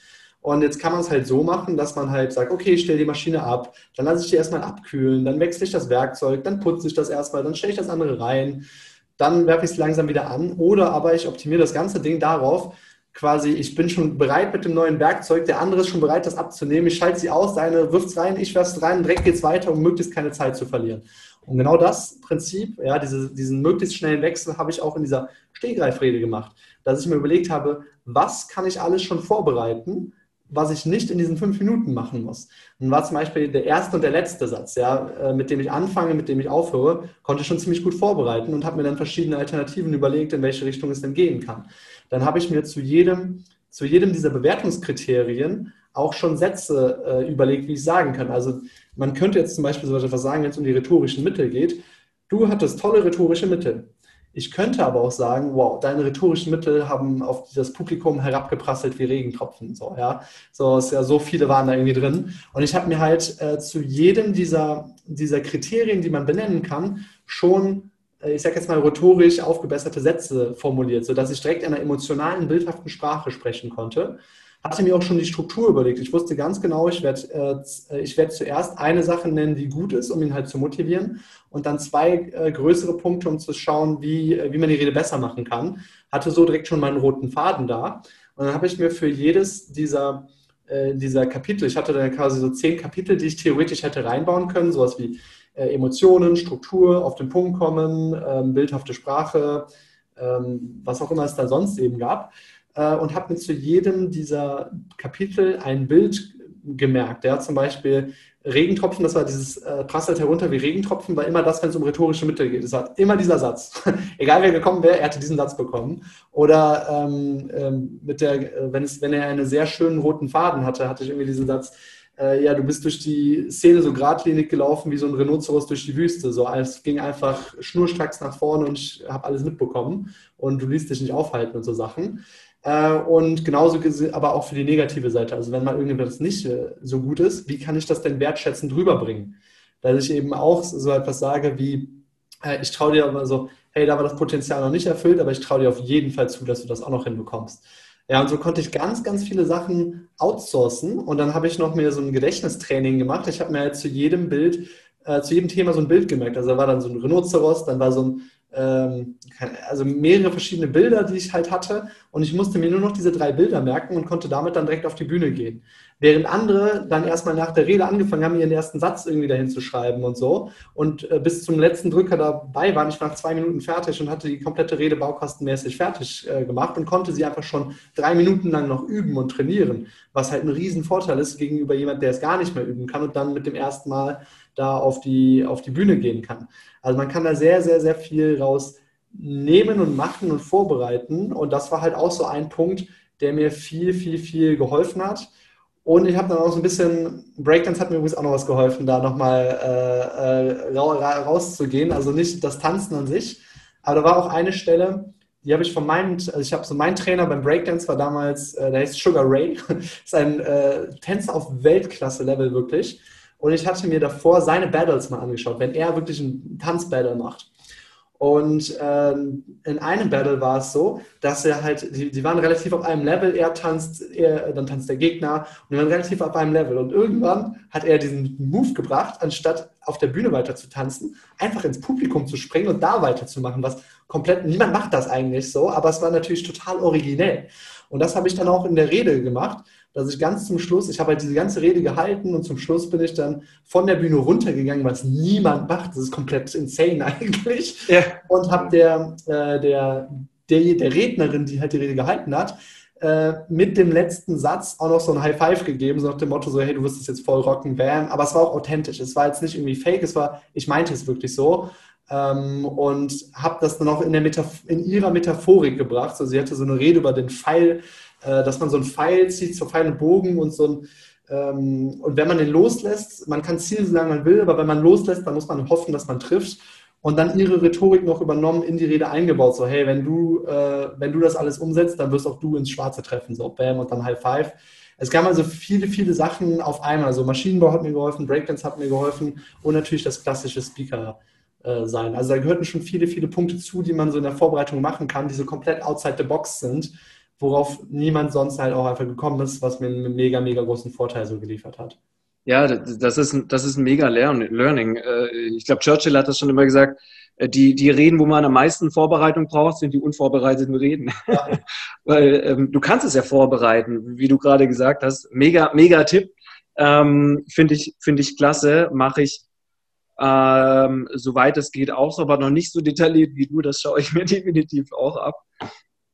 Und jetzt kann man es halt so machen, dass man halt sagt, okay, ich stelle die Maschine ab, dann lasse ich die erstmal abkühlen, dann wechsle ich das Werkzeug, dann putze ich das erstmal, dann stelle ich das andere rein, dann werfe ich es langsam wieder an. Oder aber ich optimiere das ganze Ding darauf, quasi, ich bin schon bereit mit dem neuen Werkzeug, der andere ist schon bereit, das abzunehmen. Ich schalte sie aus, deine wirft es rein, ich werfe es rein, direkt geht es weiter, um möglichst keine Zeit zu verlieren. Und genau das Prinzip, ja, diese, diesen möglichst schnellen Wechsel habe ich auch in dieser Stehgreifrede gemacht, dass ich mir überlegt habe, was kann ich alles schon vorbereiten, was ich nicht in diesen fünf Minuten machen muss. Und war zum Beispiel der erste und der letzte Satz, ja, äh, mit dem ich anfange, mit dem ich aufhöre, konnte ich schon ziemlich gut vorbereiten und habe mir dann verschiedene Alternativen überlegt, in welche Richtung es denn gehen kann dann habe ich mir zu jedem, zu jedem dieser Bewertungskriterien auch schon Sätze äh, überlegt, wie ich sagen kann. Also man könnte jetzt zum Beispiel so etwas sagen, wenn es um die rhetorischen Mittel geht. Du hattest tolle rhetorische Mittel. Ich könnte aber auch sagen, wow, deine rhetorischen Mittel haben auf das Publikum herabgeprasselt wie Regentropfen. So, ja. So, ist ja so viele waren da irgendwie drin. Und ich habe mir halt äh, zu jedem dieser, dieser Kriterien, die man benennen kann, schon äh, ich sage jetzt mal, rhetorisch aufgebesserte Sätze formuliert, sodass ich direkt in einer emotionalen, bildhaften Sprache sprechen konnte. Hatte mir auch schon die Struktur überlegt. Ich wusste ganz genau, ich werde äh, werd zuerst eine Sache nennen, die gut ist, um ihn halt zu motivieren und dann zwei äh, größere Punkte, um zu schauen, wie, äh, wie man die Rede besser machen kann. Hatte so direkt schon meinen roten Faden da. Und dann habe ich mir für jedes dieser, äh, dieser Kapitel, ich hatte dann quasi so zehn Kapitel, die ich theoretisch hätte reinbauen können, sowas wie äh, Emotionen, Struktur, auf den Punkt kommen, ähm, bildhafte Sprache, ähm, was auch immer es da sonst eben gab. Äh, und habe mir zu jedem dieser Kapitel ein Bild gemerkt. Ja, zum Beispiel Regentropfen, das war dieses äh, prasselt herunter wie Regentropfen, war immer das, wenn es um rhetorische Mittel geht. Es war immer dieser Satz. (laughs) Egal wer gekommen wäre, er hatte diesen Satz bekommen. Oder ähm, ähm, mit der, äh, wenn, es, wenn er einen sehr schönen roten Faden hatte, hatte ich irgendwie diesen Satz, äh, ja, du bist durch die Szene so geradlinig gelaufen wie so ein Rhinoceros durch die Wüste. So, es ging einfach schnurstracks nach vorne und ich habe alles mitbekommen und du ließt dich nicht aufhalten und so Sachen. Äh, und genauso aber auch für die negative Seite. Also wenn mal irgendetwas nicht äh, so gut ist, wie kann ich das denn wertschätzend rüberbringen? Dass ich eben auch so etwas sage wie, äh, ich traue dir aber so, hey, da war das Potenzial noch nicht erfüllt, aber ich traue dir auf jeden Fall zu, dass du das auch noch hinbekommst. Ja, und so konnte ich ganz, ganz viele Sachen outsourcen. Und dann habe ich noch mir so ein Gedächtnistraining gemacht. Ich habe mir halt zu jedem Bild, äh, zu jedem Thema so ein Bild gemerkt. Also da war dann so ein Rhinoceros, dann war so ein also mehrere verschiedene Bilder, die ich halt hatte. Und ich musste mir nur noch diese drei Bilder merken und konnte damit dann direkt auf die Bühne gehen. Während andere dann erstmal nach der Rede angefangen haben, ihren ersten Satz irgendwie dahin zu schreiben und so. Und äh, bis zum letzten Drücker dabei waren. Ich war nach zwei Minuten fertig und hatte die komplette Rede baukastenmäßig fertig äh, gemacht und konnte sie einfach schon drei Minuten lang noch üben und trainieren. Was halt ein Riesenvorteil ist gegenüber jemand, der es gar nicht mehr üben kann und dann mit dem ersten Mal da auf die, auf die Bühne gehen kann. Also man kann da sehr, sehr, sehr viel rausnehmen und machen und vorbereiten. Und das war halt auch so ein Punkt, der mir viel, viel, viel geholfen hat. Und ich habe dann auch so ein bisschen, Breakdance hat mir übrigens auch noch was geholfen, da nochmal äh, äh, rauszugehen. Also nicht das Tanzen an sich, aber da war auch eine Stelle, die habe ich von meinem, also ich habe so mein Trainer beim Breakdance war damals, äh, der heißt Sugar Ray, (laughs) ist ein äh, Tänzer auf Weltklasse-Level wirklich. Und ich hatte mir davor seine Battles mal angeschaut, wenn er wirklich einen Tanzbattle macht. Und ähm, in einem Battle war es so, dass er halt, die, die waren relativ auf einem Level, er tanzt, er, dann tanzt der Gegner und die waren relativ auf einem Level. Und irgendwann hat er diesen Move gebracht, anstatt auf der Bühne weiter zu tanzen, einfach ins Publikum zu springen und da weiterzumachen, was komplett, niemand macht das eigentlich so, aber es war natürlich total originell. Und das habe ich dann auch in der Rede gemacht dass ich ganz zum Schluss, ich habe halt diese ganze Rede gehalten und zum Schluss bin ich dann von der Bühne runtergegangen, was niemand macht. Das ist komplett insane (laughs) eigentlich. Ja. Und habe der, äh, der, der, der Rednerin, die halt die Rede gehalten hat, äh, mit dem letzten Satz auch noch so ein High Five gegeben, so nach dem Motto, so, hey, du wirst es jetzt voll rocken, bam. Aber es war auch authentisch. Es war jetzt nicht irgendwie fake, es war, ich meinte es wirklich so. Ähm, und habe das dann auch in, der in ihrer Metaphorik gebracht. Also sie hatte so eine Rede über den Pfeil äh, dass man so einen Pfeil zieht, so Pfeil und Bogen und so ein ähm, und wenn man den loslässt, man kann zielen, solange man will, aber wenn man loslässt, dann muss man hoffen, dass man trifft. Und dann ihre Rhetorik noch übernommen, in die Rede eingebaut. So, hey, wenn du, äh, wenn du das alles umsetzt, dann wirst auch du ins Schwarze treffen. So, bam, und dann High Five. Es gab also viele, viele Sachen auf einmal. Also Maschinenbau hat mir geholfen, Breakdance hat mir geholfen und natürlich das klassische Speaker äh, sein. Also da gehörten schon viele, viele Punkte zu, die man so in der Vorbereitung machen kann, die so komplett outside the box sind worauf niemand sonst halt auch einfach gekommen ist, was mir einen mega, mega großen Vorteil so geliefert hat. Ja, das ist, das ist ein mega Learning. Äh, ich glaube, Churchill hat das schon immer gesagt, äh, die, die Reden, wo man am meisten Vorbereitung braucht, sind die unvorbereiteten Reden. Ja. (laughs) Weil ähm, du kannst es ja vorbereiten, wie du gerade gesagt hast. Mega, mega Tipp. Ähm, Finde ich, finde ich klasse. Mache ich ähm, soweit es geht auch so, aber noch nicht so detailliert wie du. Das schaue ich mir (laughs) definitiv auch ab.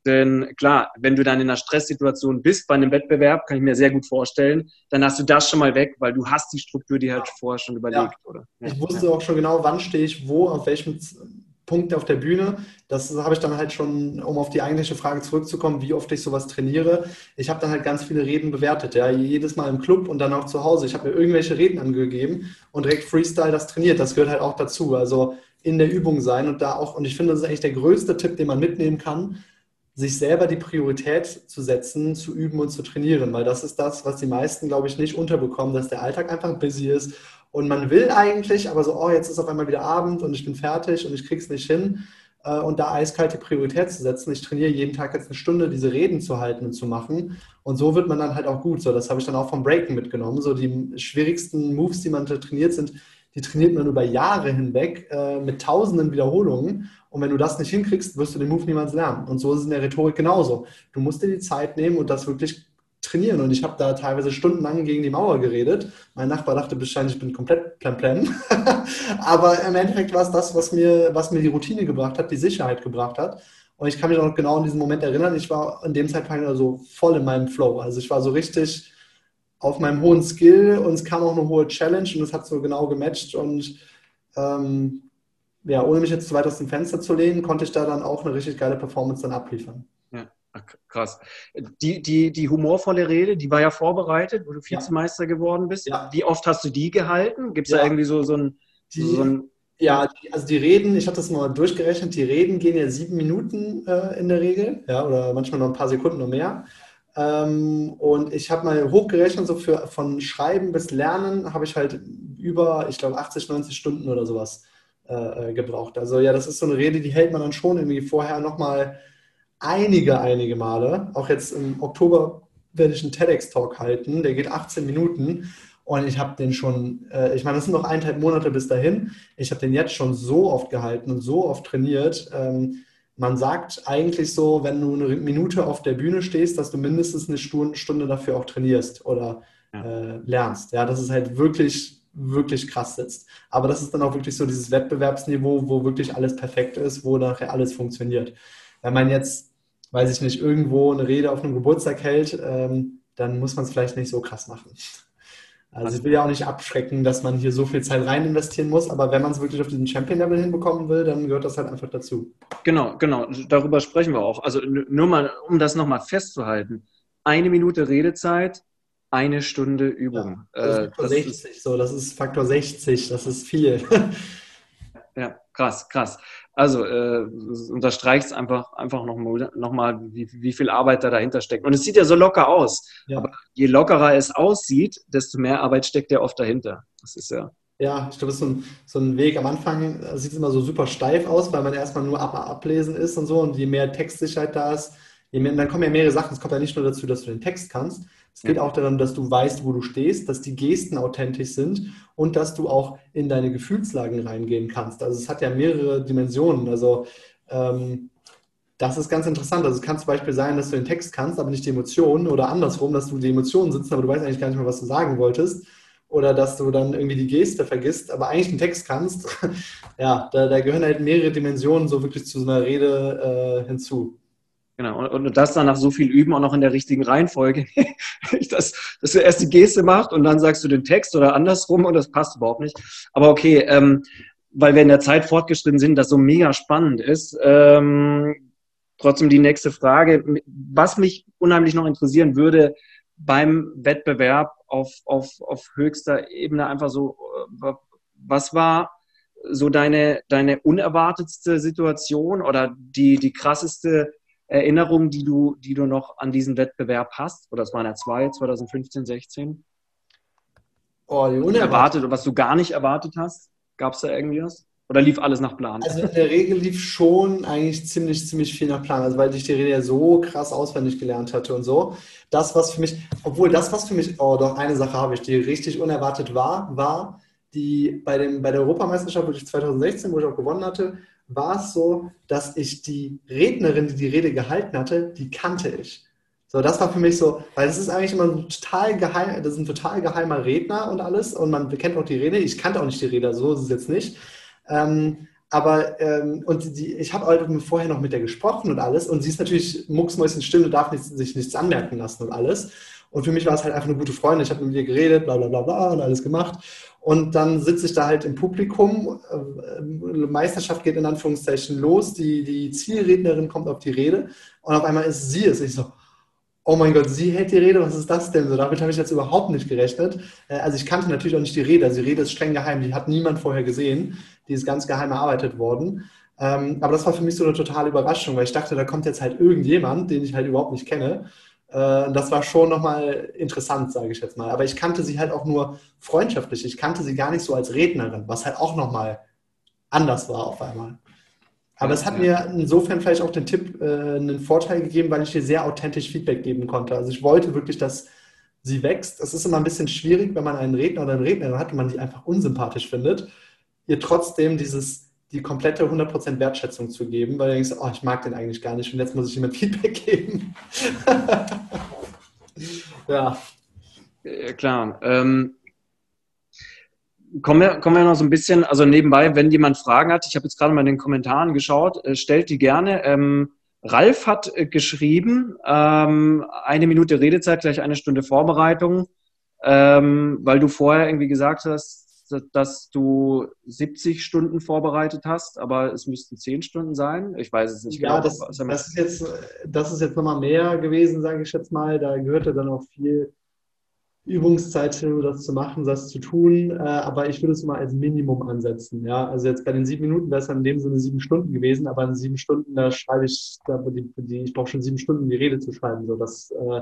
Denn klar, wenn du dann in einer Stresssituation bist bei einem Wettbewerb, kann ich mir sehr gut vorstellen, dann hast du das schon mal weg, weil du hast die Struktur dir halt vorher schon überlegt, ja. oder? Ja. Ich wusste auch schon genau, wann stehe ich wo, auf welchem Punkt auf der Bühne. Das habe ich dann halt schon, um auf die eigentliche Frage zurückzukommen, wie oft ich sowas trainiere. Ich habe dann halt ganz viele Reden bewertet, ja, jedes Mal im Club und dann auch zu Hause. Ich habe mir irgendwelche Reden angegeben und direkt Freestyle das trainiert. Das gehört halt auch dazu. Also in der Übung sein und da auch, und ich finde, das ist eigentlich der größte Tipp, den man mitnehmen kann sich selber die Priorität zu setzen, zu üben und zu trainieren, weil das ist das, was die meisten, glaube ich, nicht unterbekommen, dass der Alltag einfach busy ist und man will eigentlich, aber so, oh, jetzt ist auf einmal wieder Abend und ich bin fertig und ich krieg's nicht hin. äh, und da eiskalt die Priorität zu setzen. Ich trainiere jeden Tag jetzt eine Stunde, diese Reden zu halten und zu machen. Und so wird man dann halt auch gut. So, das habe ich dann auch vom Breaken mitgenommen. So die schwierigsten Moves, die man trainiert, sind, die trainiert man über Jahre hinweg äh, mit tausenden Wiederholungen. Und wenn du das nicht hinkriegst, wirst du den Move niemals lernen. Und so ist es in der Rhetorik genauso. Du musst dir die Zeit nehmen und das wirklich trainieren. Und ich habe da teilweise stundenlang gegen die Mauer geredet. Mein Nachbar dachte wahrscheinlich, ich bin komplett plan (laughs) Aber im Endeffekt war es das, was mir, was mir die Routine gebracht hat, die Sicherheit gebracht hat. Und ich kann mich auch genau an diesen Moment erinnern. Ich war in dem Zeitpunkt also voll in meinem Flow. Also ich war so richtig auf meinem hohen Skill und es kam auch eine hohe Challenge und es hat so genau gematcht. Und ähm, ja, ohne mich jetzt zu weit aus dem Fenster zu lehnen, konnte ich da dann auch eine richtig geile Performance dann abliefern. Ja, krass. Die, die, die humorvolle Rede, die war ja vorbereitet, wo du Vizemeister ja. geworden bist. Ja. Wie oft hast du die gehalten? Gibt es ja. da irgendwie so, so ein, so ein ja, also die Reden, ich habe das mal durchgerechnet, die Reden gehen ja sieben Minuten äh, in der Regel, ja, oder manchmal noch ein paar Sekunden noch mehr. Ähm, und ich habe mal hochgerechnet, so für von Schreiben bis Lernen habe ich halt über, ich glaube, 80, 90 Stunden oder sowas äh, äh, gebraucht. Also ja, das ist so eine Rede, die hält man dann schon irgendwie vorher nochmal einige, einige Male. Auch jetzt im Oktober werde ich einen TEDx-Talk halten, der geht 18 Minuten. Und ich habe den schon, äh, ich meine, das sind noch eineinhalb Monate bis dahin. Ich habe den jetzt schon so oft gehalten und so oft trainiert. Ähm, man sagt eigentlich so, wenn du eine Minute auf der Bühne stehst, dass du mindestens eine Stunde dafür auch trainierst oder ja. äh, lernst. Ja, das ist halt wirklich, wirklich krass sitzt. Aber das ist dann auch wirklich so dieses Wettbewerbsniveau, wo wirklich alles perfekt ist, wo nachher alles funktioniert. Wenn man jetzt, weiß ich nicht, irgendwo eine Rede auf einem Geburtstag hält, ähm, dann muss man es vielleicht nicht so krass machen. Also ich will ja auch nicht abschrecken, dass man hier so viel Zeit rein investieren muss, aber wenn man es wirklich auf diesen Champion-Level hinbekommen will, dann gehört das halt einfach dazu. Genau, genau, darüber sprechen wir auch. Also nur mal, um das nochmal festzuhalten. Eine Minute Redezeit, eine Stunde Übung. Ja, das ist Faktor äh, das 60, ist, so, das ist Faktor 60, das ist viel. Ja, krass, krass. Also äh, unterstreicht einfach, einfach nochmal, noch mal, wie, wie viel Arbeit da dahinter steckt. Und es sieht ja so locker aus. Ja. Aber je lockerer es aussieht, desto mehr Arbeit steckt ja oft dahinter. Das ist ja. Ja, ich glaube, das ist so ein, so ein Weg. Am Anfang sieht es immer so super steif aus, weil man erstmal nur ab, ablesen ist und so. Und je mehr Textsicherheit da ist, je mehr, dann kommen ja mehrere Sachen. Es kommt ja nicht nur dazu, dass du den Text kannst, es geht auch darum, dass du weißt, wo du stehst, dass die Gesten authentisch sind und dass du auch in deine Gefühlslagen reingehen kannst. Also es hat ja mehrere Dimensionen. Also ähm, das ist ganz interessant. Also es kann zum Beispiel sein, dass du den Text kannst, aber nicht die Emotionen oder andersrum, dass du die Emotionen sitzt, aber du weißt eigentlich gar nicht mehr, was du sagen wolltest. Oder dass du dann irgendwie die Geste vergisst, aber eigentlich den Text kannst. (laughs) ja, da, da, gehören halt mehrere Dimensionen so wirklich zu so einer Rede äh, hinzu. Genau, und, und das dann nach so viel Üben auch noch in der richtigen Reihenfolge, (laughs) dass, dass du erst die Geste machst und dann sagst du den Text oder andersrum und das passt überhaupt nicht. Aber okay, ähm, weil wir in der Zeit fortgeschritten sind, das so mega spannend ist. Ähm, trotzdem die nächste Frage, was mich unheimlich noch interessieren würde beim Wettbewerb auf, auf, auf höchster Ebene, einfach so, äh, was war so deine, deine unerwartetste Situation oder die, die krasseste Erinnerungen, die du, die du noch an diesen Wettbewerb hast? Oder es waren ja zwei, 2015, 16? Oh, unerwartet was du gar nicht erwartet hast? Gab es da irgendwie was? Oder lief alles nach Plan? Also in der Regel lief schon eigentlich ziemlich, ziemlich viel nach Plan. Also weil ich die Rede ja so krass auswendig gelernt hatte und so. Das, was für mich, obwohl das, was für mich, oh doch, eine Sache habe ich, die richtig unerwartet war, war die bei, dem, bei der Europameisterschaft, wo ich 2016, wo ich auch gewonnen hatte, war es so, dass ich die Rednerin, die die Rede gehalten hatte, die kannte ich. So, das war für mich so, weil es ist eigentlich immer ein total geheim, das ist ein total geheimer Redner und alles und man kennt auch die Rede. Ich kannte auch nicht die Rede, so ist es jetzt nicht. Ähm, aber, ähm, und die, ich habe halt vorher noch mit der gesprochen und alles und sie ist natürlich mucksmäuschen still und darf nicht, sich nichts anmerken lassen und alles. Und für mich war es halt einfach eine gute Freundin. Ich habe mit ihr geredet, bla bla bla bla und alles gemacht. Und dann sitze ich da halt im Publikum. Äh, Meisterschaft geht in Anführungszeichen los. Die, die Zielrednerin kommt auf die Rede. Und auf einmal ist sie es. Ich so, oh mein Gott, sie hält die Rede, was ist das denn? So, damit habe ich jetzt überhaupt nicht gerechnet. Äh, also ich kannte natürlich auch nicht die Rede. Also die Rede ist streng geheim, die hat niemand vorher gesehen. Die ist ganz geheim erarbeitet worden. Ähm, aber das war für mich so eine totale Überraschung, weil ich dachte, da kommt jetzt halt irgendjemand, den ich halt überhaupt nicht kenne. Äh, das war schon nochmal interessant, sage ich jetzt mal. Aber ich kannte sie halt auch nur freundschaftlich. Ich kannte sie gar nicht so als Rednerin, was halt auch nochmal anders war auf einmal. Aber es hat mir insofern vielleicht auch den Tipp, äh, einen Vorteil gegeben, weil ich dir sehr authentisch Feedback geben konnte. Also ich wollte wirklich, dass sie wächst. Es ist immer ein bisschen schwierig, wenn man einen Redner oder eine Rednerin hat und man die einfach unsympathisch findet, ihr trotzdem dieses, die komplette 100% Wertschätzung zu geben, weil du denkst, oh, ich mag den eigentlich gar nicht und jetzt muss ich ihm ein Feedback (laughs) geben. ja. ja. Klar. Ähm, kommen, wir, kommen wir noch so ein bisschen, also nebenbei, wenn jemand Fragen hat, ich habe jetzt gerade mal in den Kommentaren geschaut, äh, stellt die gerne. Ähm, Ralf hat äh, geschrieben, ähm, eine Minute Redezeit, gleich eine Stunde Vorbereitung, ähm, weil du vorher irgendwie gesagt hast, dass du 70 Stunden vorbereitet hast, aber es müssten 10 Stunden sein. Ich weiß es nicht ja, genau. Das, das, ist jetzt, das ist jetzt nochmal mehr gewesen, sage ich jetzt mal. Da gehörte dann auch viel Übungszeit hin, das zu machen, das zu tun. Äh, aber ich würde es mal als Minimum ansetzen. Ja, also jetzt bei den sieben Minuten wäre es in dem Sinne sieben Stunden gewesen, aber in sieben Stunden, da schreibe ich, da, die, die, ich brauche schon sieben Stunden, die Rede zu schreiben. So, das, äh,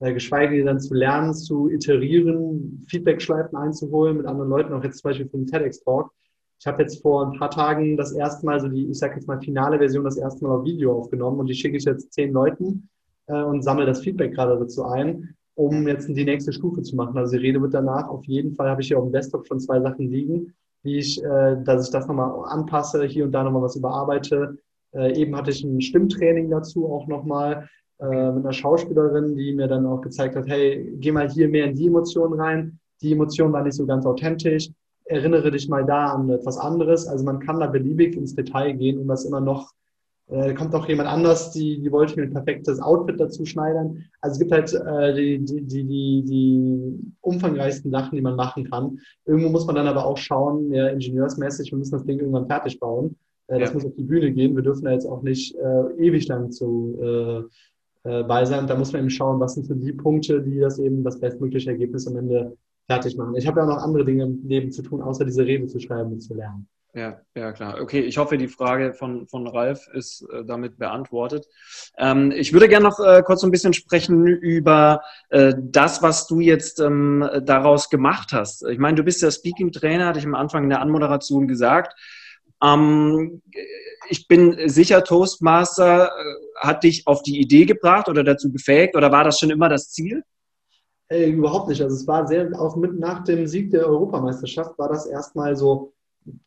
geschweige denn dann zu lernen, zu iterieren, Feedback-Schleifen einzuholen mit anderen Leuten, auch jetzt zum Beispiel für den TEDx-Talk. Ich habe jetzt vor ein paar Tagen das erste Mal, so die, ich sage jetzt mal finale Version, das erste Mal auf Video aufgenommen und die schicke ich jetzt zehn Leuten äh, und sammle das Feedback gerade dazu ein um jetzt die nächste Stufe zu machen. Also die Rede wird danach auf jeden Fall, habe ich hier auf dem Desktop schon zwei Sachen liegen, wie ich, äh, dass ich das nochmal anpasse, hier und da nochmal was überarbeite. Äh, eben hatte ich ein Stimmtraining dazu auch nochmal äh, mit einer Schauspielerin, die mir dann auch gezeigt hat, hey, geh mal hier mehr in die Emotionen rein. Die Emotion war nicht so ganz authentisch. Erinnere dich mal da an etwas anderes. Also man kann da beliebig ins Detail gehen, um das immer noch äh, kommt auch jemand anders, die, die wollte mir ein perfektes Outfit dazu schneidern. Also es gibt halt äh, die, die, die, die, die umfangreichsten Sachen, die man machen kann. Irgendwo muss man dann aber auch schauen, ja, ingenieursmäßig, wir müssen das Ding irgendwann fertig bauen. Äh, das ja. muss auf die Bühne gehen. Wir dürfen da jetzt auch nicht äh, ewig lang zu äh, bei sein. Da muss man eben schauen, was sind so die Punkte, die das eben das bestmögliche Ergebnis am Ende fertig machen. Ich habe ja auch noch andere Dinge im Leben zu tun, außer diese Rede zu schreiben und zu lernen. Ja, ja, klar. Okay, ich hoffe, die Frage von, von Ralf ist äh, damit beantwortet. Ähm, ich würde gerne noch äh, kurz ein bisschen sprechen über äh, das, was du jetzt ähm, daraus gemacht hast. Ich meine, du bist ja Speaking-Trainer, hatte ich am Anfang in der Anmoderation gesagt. Ähm, ich bin sicher, Toastmaster äh, hat dich auf die Idee gebracht oder dazu befähigt oder war das schon immer das Ziel? Äh, überhaupt nicht. Also es war sehr, auch mit nach dem Sieg der Europameisterschaft war das erstmal so,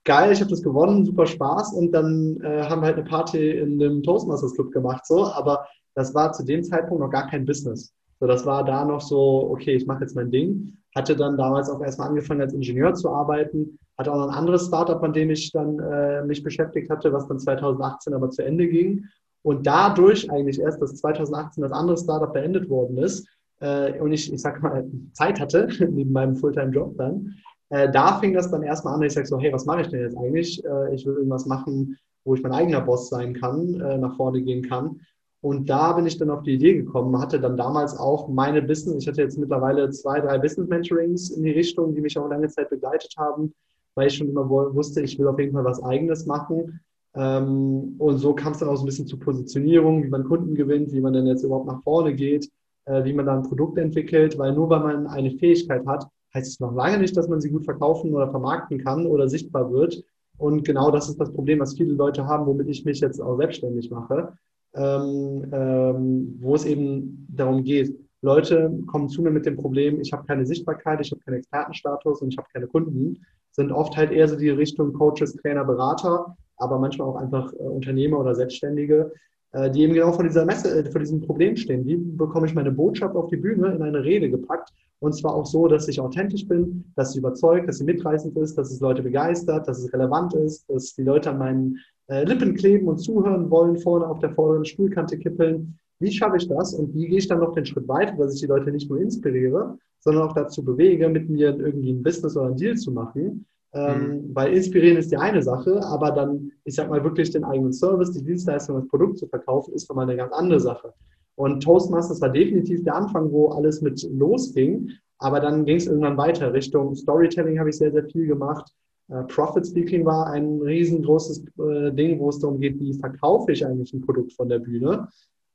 geil, ich habe das gewonnen, super Spaß. Und dann äh, haben wir halt eine Party in dem Toastmasters Club gemacht, so. Aber das war zu dem Zeitpunkt noch gar kein Business. So, das war da noch so, okay, ich mache jetzt mein Ding. Hatte dann damals auch erstmal angefangen, als Ingenieur zu arbeiten. Hatte auch noch ein anderes Startup, an dem ich dann äh, mich beschäftigt hatte, was dann 2018 aber zu Ende ging. Und dadurch eigentlich erst, dass 2018 das andere Startup beendet worden ist äh, und ich, ich sag mal, Zeit hatte, (laughs) neben meinem Fulltime-Job dann, äh, da fing das dann erstmal an, dass ich sage so, hey, was mache ich denn jetzt eigentlich? Äh, ich will irgendwas machen, wo ich mein eigener Boss sein kann, äh, nach vorne gehen kann. Und da bin ich dann auf die Idee gekommen, hatte dann damals auch meine Business, ich hatte jetzt mittlerweile zwei, drei Business-Mentorings in die Richtung, die mich auch lange Zeit begleitet haben, weil ich schon immer wusste, ich will auf jeden Fall was Eigenes machen. Ähm, und so kam es dann auch so ein bisschen zur Positionierung, wie man Kunden gewinnt, wie man dann jetzt überhaupt nach vorne geht, äh, wie man da ein Produkt entwickelt, weil nur weil man eine Fähigkeit hat, heißt es noch lange nicht, dass man sie gut verkaufen oder vermarkten kann oder sichtbar wird. Und genau das ist das Problem, was viele Leute haben, womit ich mich jetzt auch selbstständig mache, ähm, ähm, wo es eben darum geht. Leute kommen zu mir mit dem Problem, ich habe keine Sichtbarkeit, ich habe keinen Expertenstatus und ich habe keine Kunden. Sind oft halt eher so die Richtung Coaches, Trainer, Berater, aber manchmal auch einfach äh, Unternehmer oder Selbstständige, äh, die eben genau vor dieser Messe, äh, vor diesem Problem stehen. Wie bekomme ich meine Botschaft auf die Bühne in eine Rede gepackt? Und zwar auch so, dass ich authentisch bin, dass sie überzeugt, dass sie mitreißend ist, dass es Leute begeistert, dass es relevant ist, dass die Leute an meinen äh, Lippen kleben und zuhören wollen, vorne auf der vorderen Stuhlkante kippeln. Wie schaffe ich das und wie gehe ich dann noch den Schritt weiter, dass ich die Leute nicht nur inspiriere, sondern auch dazu bewege, mit mir irgendwie ein Business oder ein Deal zu machen? Ähm, mhm. Weil inspirieren ist die eine Sache, aber dann, ich sag mal, wirklich den eigenen Service, die Dienstleistung, das Produkt zu verkaufen, ist nochmal eine ganz andere Sache. Und Toastmasters war definitiv der Anfang, wo alles mit losging. Aber dann ging es irgendwann weiter. Richtung Storytelling habe ich sehr, sehr viel gemacht. Uh, Profit Speaking war ein riesengroßes äh, Ding, wo es darum geht, wie verkaufe ich eigentlich ein Produkt von der Bühne.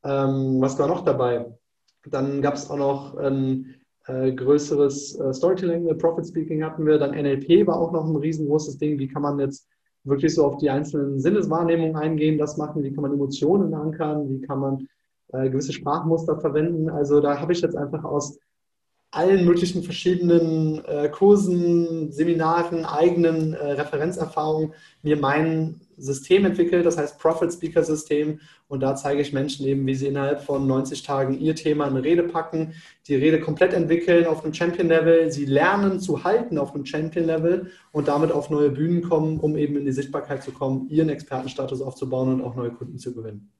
Ähm, was war noch dabei? Dann gab es auch noch ein äh, größeres äh, Storytelling, Profit Speaking hatten wir. Dann NLP war auch noch ein riesengroßes Ding. Wie kann man jetzt wirklich so auf die einzelnen Sinneswahrnehmungen eingehen, das machen, wie kann man Emotionen ankern, wie kann man äh, gewisse Sprachmuster verwenden. Also da habe ich jetzt einfach aus allen möglichen verschiedenen äh, Kursen, Seminaren, eigenen äh, Referenzerfahrungen mir mein System entwickelt, das heißt Profit Speaker System. Und da zeige ich Menschen eben, wie sie innerhalb von 90 Tagen ihr Thema in eine Rede packen, die Rede komplett entwickeln auf einem Champion-Level, sie lernen zu halten auf einem Champion-Level und damit auf neue Bühnen kommen, um eben in die Sichtbarkeit zu kommen, ihren Expertenstatus aufzubauen und auch neue Kunden zu gewinnen.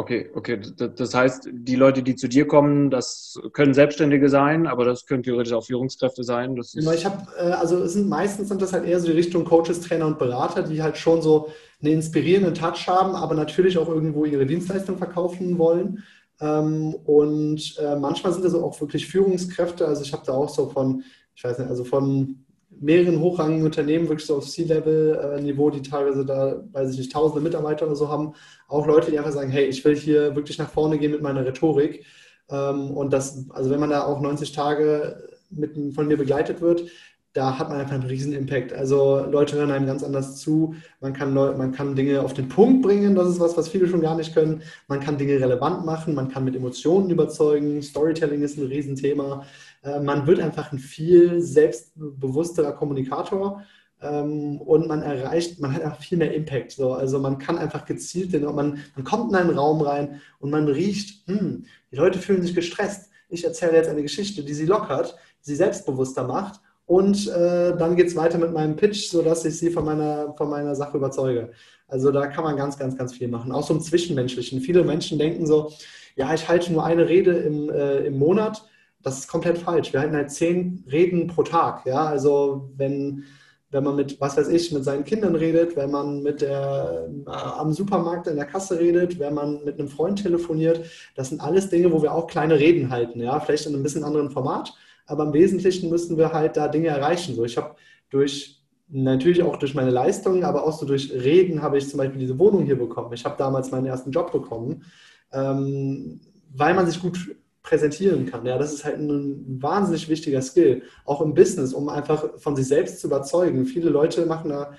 Okay, okay. Das heißt, die Leute, die zu dir kommen, das können Selbstständige sein, aber das können theoretisch auch Führungskräfte sein. Das genau, ich habe, äh, also es sind meistens sind das halt eher so die Richtung Coaches, Trainer und Berater, die halt schon so einen inspirierenden Touch haben, aber natürlich auch irgendwo ihre Dienstleistung verkaufen wollen. Ähm, und äh, manchmal sind das auch wirklich Führungskräfte. Also ich habe da auch so von, ich weiß nicht, also von mehreren hochrangigen Unternehmen, wirklich so auf C-Level-Niveau, die teilweise da, weiß ich nicht, tausende Mitarbeiter oder so haben, auch Leute, die einfach sagen, hey, ich will hier wirklich nach vorne gehen mit meiner Rhetorik. Ähm, und das, also wenn man da auch 90 Tage mit, von mir begleitet wird, da hat man einfach einen riesen Impact. Also Leute hören einem ganz anders zu. Man kann, man kann Dinge auf den Punkt bringen. Das ist was, was viele schon gar nicht können. Man kann Dinge relevant machen. Man kann mit Emotionen überzeugen. Storytelling ist ein Riesenthema. Äh, man wird einfach ein viel selbstbewussterer Kommunikator ähm, und man erreicht, man hat einfach viel mehr Impact. So. Also man kann einfach gezielt, man, man kommt in einen Raum rein und man riecht, hm, die Leute fühlen sich gestresst. Ich erzähle jetzt eine Geschichte, die sie lockert, sie selbstbewusster macht und äh, dann geht es weiter mit meinem Pitch, sodass ich sie von meiner, von meiner Sache überzeuge. Also da kann man ganz, ganz, ganz viel machen. Auch so im Zwischenmenschlichen. Viele Menschen denken so, ja, ich halte nur eine Rede im, äh, im Monat das ist komplett falsch. Wir halten halt zehn Reden pro Tag. Ja, also wenn, wenn man mit, was weiß ich, mit seinen Kindern redet, wenn man mit der, äh, am Supermarkt in der Kasse redet, wenn man mit einem Freund telefoniert, das sind alles Dinge, wo wir auch kleine Reden halten. Ja, vielleicht in einem bisschen anderen Format, aber im Wesentlichen müssen wir halt da Dinge erreichen. So, ich habe durch natürlich auch durch meine Leistungen, aber auch so durch Reden habe ich zum Beispiel diese Wohnung hier bekommen. Ich habe damals meinen ersten Job bekommen, ähm, weil man sich gut präsentieren kann. Ja, das ist halt ein wahnsinnig wichtiger Skill, auch im Business, um einfach von sich selbst zu überzeugen. Viele Leute machen da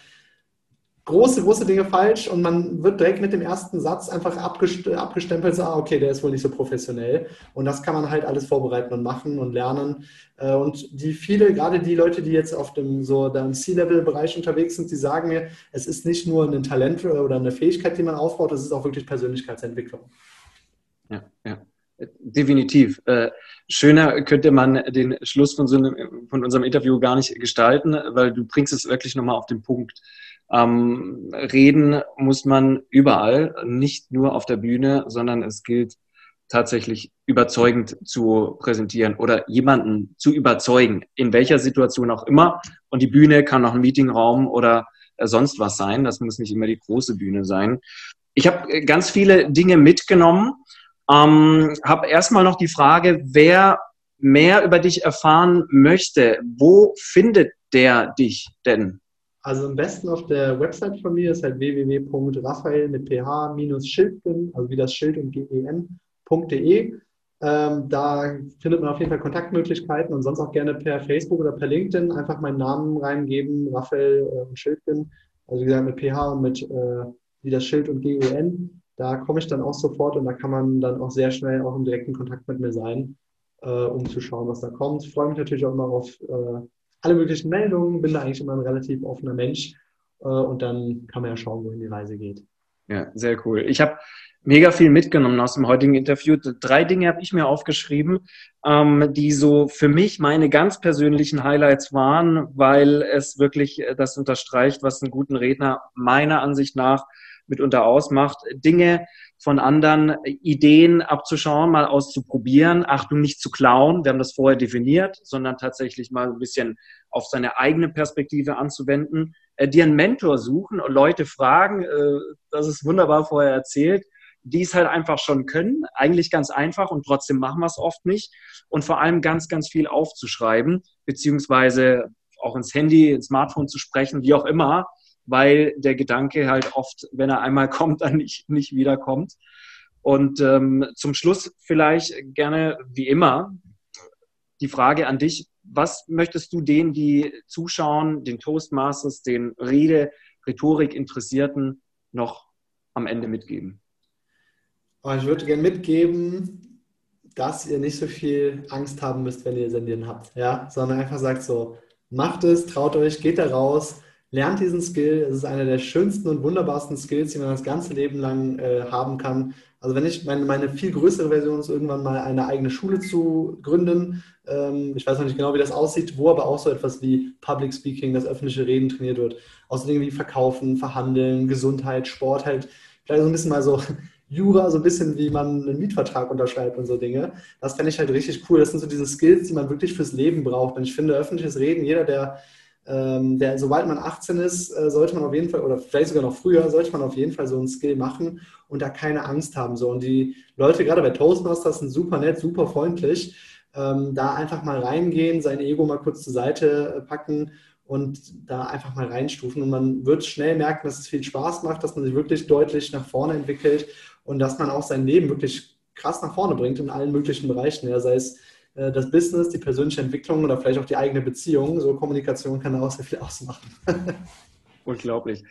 große, große Dinge falsch und man wird direkt mit dem ersten Satz einfach abgestempelt, so, ah, okay, der ist wohl nicht so professionell. Und das kann man halt alles vorbereiten und machen und lernen. Äh, und die viele, gerade die Leute, die jetzt auf dem so dem C-Level-Bereich unterwegs sind, die sagen mir, es ist nicht nur ein Talent oder eine Fähigkeit, die man aufbaut, es ist auch wirklich Persönlichkeitsentwicklung. Ja, ja. Definitiv. Äh, schöner könnte man den Schluss von, so einem, von unserem Interview gar nicht gestalten, weil du bringst es wirklich nochmal auf den Punkt. Ähm, reden muss man überall, nicht nur auf der Bühne, sondern es gilt tatsächlich überzeugend zu präsentieren oder jemanden zu überzeugen, in welcher Situation auch immer. Und die Bühne kann auch ein Meetingraum oder sonst was sein. Das muss nicht immer die große Bühne sein. Ich habe ganz viele Dinge mitgenommen ähm, habe erstmal noch die Frage, wer mehr über dich erfahren möchte, wo findet der dich denn? Also am besten auf der Website von mir ist halt www.raphael mit ph-schildgen, also wie das Schild und gen.de. Ähm, da findet man auf jeden Fall Kontaktmöglichkeiten und sonst auch gerne per Facebook oder per LinkedIn einfach meinen Namen reingeben, Raphael äh, und Schildgen. Also wie gesagt mit ph und mit äh, wie das Schild und gen. Da komme ich dann auch sofort und da kann man dann auch sehr schnell auch im direkten Kontakt mit mir sein, äh, um zu schauen, was da kommt. Ich freue mich natürlich auch immer auf äh, alle möglichen Meldungen, bin da eigentlich immer ein relativ offener Mensch äh, und dann kann man ja schauen, wohin die Reise geht. Ja, sehr cool. Ich habe mega viel mitgenommen aus dem heutigen Interview. Drei Dinge habe ich mir aufgeschrieben, ähm, die so für mich meine ganz persönlichen Highlights waren, weil es wirklich äh, das unterstreicht, was einen guten Redner meiner Ansicht nach mitunter ausmacht, Dinge von anderen Ideen abzuschauen, mal auszuprobieren. Achtung, nicht zu klauen, wir haben das vorher definiert, sondern tatsächlich mal ein bisschen auf seine eigene Perspektive anzuwenden. Äh, dir einen Mentor suchen und Leute fragen, äh, das ist wunderbar vorher erzählt, die es halt einfach schon können, eigentlich ganz einfach und trotzdem machen wir es oft nicht. Und vor allem ganz, ganz viel aufzuschreiben, beziehungsweise auch ins Handy, ins Smartphone zu sprechen, wie auch immer, weil der Gedanke halt oft, wenn er einmal (laughs) kommt, dann nicht, nicht wiederkommt. Und ähm, zum Schluss vielleicht gerne, wie immer, die Frage an dich, was möchtest du denen, die zuschauen, den Toastmasters, den Rede Rhetorik-Interessierten noch am Ende mitgeben? Oh, ich würde gerne mitgeben, dass ihr nicht so viel Angst haben müsst, wenn ihr Sendieren habt, ja, sondern einfach sagt so, macht es, traut euch, geht da raus, lernt diesen Skill. Es ist einer der schönsten und wunderbarsten Skills, die man das ganze Leben lang äh, haben kann. Also wenn ich meine, meine viel größere Version ist, irgendwann mal eine eigene Schule zu gründen. Ähm, ich weiß noch nicht genau, wie das aussieht, wo aber auch so etwas wie Public Speaking, das öffentliche Reden trainiert wird. Außerdem wie Verkaufen, Verhandeln, Gesundheit, Sport halt. Vielleicht so ein bisschen mal so (laughs) Jura, so ein bisschen wie man einen Mietvertrag unterschreibt und so Dinge. Das fände ich halt richtig cool. Das sind so diese Skills, die man wirklich fürs Leben braucht. Und ich finde, öffentliches Reden, jeder, der ähm, der, sobald man 18 ist, äh, sollte man auf jeden Fall, oder vielleicht sogar noch früher, sollte man auf jeden Fall so einen Skill machen und da keine Angst haben. So. Und die Leute, gerade bei Toastmasters, sind super nett, super freundlich. Ähm, da einfach mal reingehen, sein Ego mal kurz zur Seite äh, packen und da einfach mal reinstufen. Und man wird schnell merken, dass es viel Spaß macht, dass man sich wirklich deutlich nach vorne entwickelt und dass man auch sein Leben wirklich krass nach vorne bringt in allen möglichen Bereichen. Ja, sei es das Business, die persönliche Entwicklung oder vielleicht auch die eigene Beziehung. So Kommunikation kann da auch sehr viel ausmachen. (laughs) Unglaublich.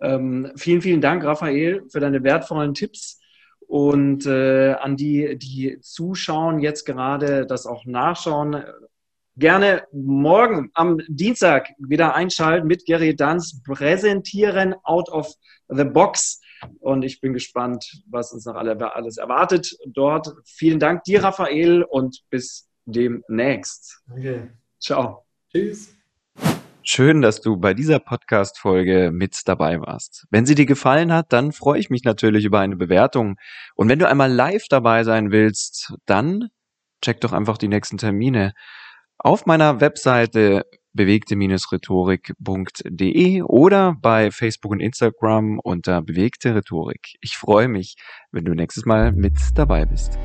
Ähm, vielen, vielen Dank, Raphael, für deine wertvollen Tipps. Und äh, an die, die zuschauen, jetzt gerade das auch nachschauen, gerne morgen am Dienstag wieder einschalten mit Gary Danz, präsentieren out of the box. Und ich bin gespannt, was uns noch alles erwartet dort. Vielen Dank dir, Raphael, und bis demnächst. Danke. Ciao. Tschüss. Schön, dass du bei dieser Podcast-Folge mit dabei warst. Wenn sie dir gefallen hat, dann freue ich mich natürlich über eine Bewertung. Und wenn du einmal live dabei sein willst, dann check doch einfach die nächsten Termine auf meiner Webseite bewegte-rhetorik.de oder bei Facebook und Instagram unter bewegte Rhetorik. Ich freue mich, wenn du nächstes Mal mit dabei bist.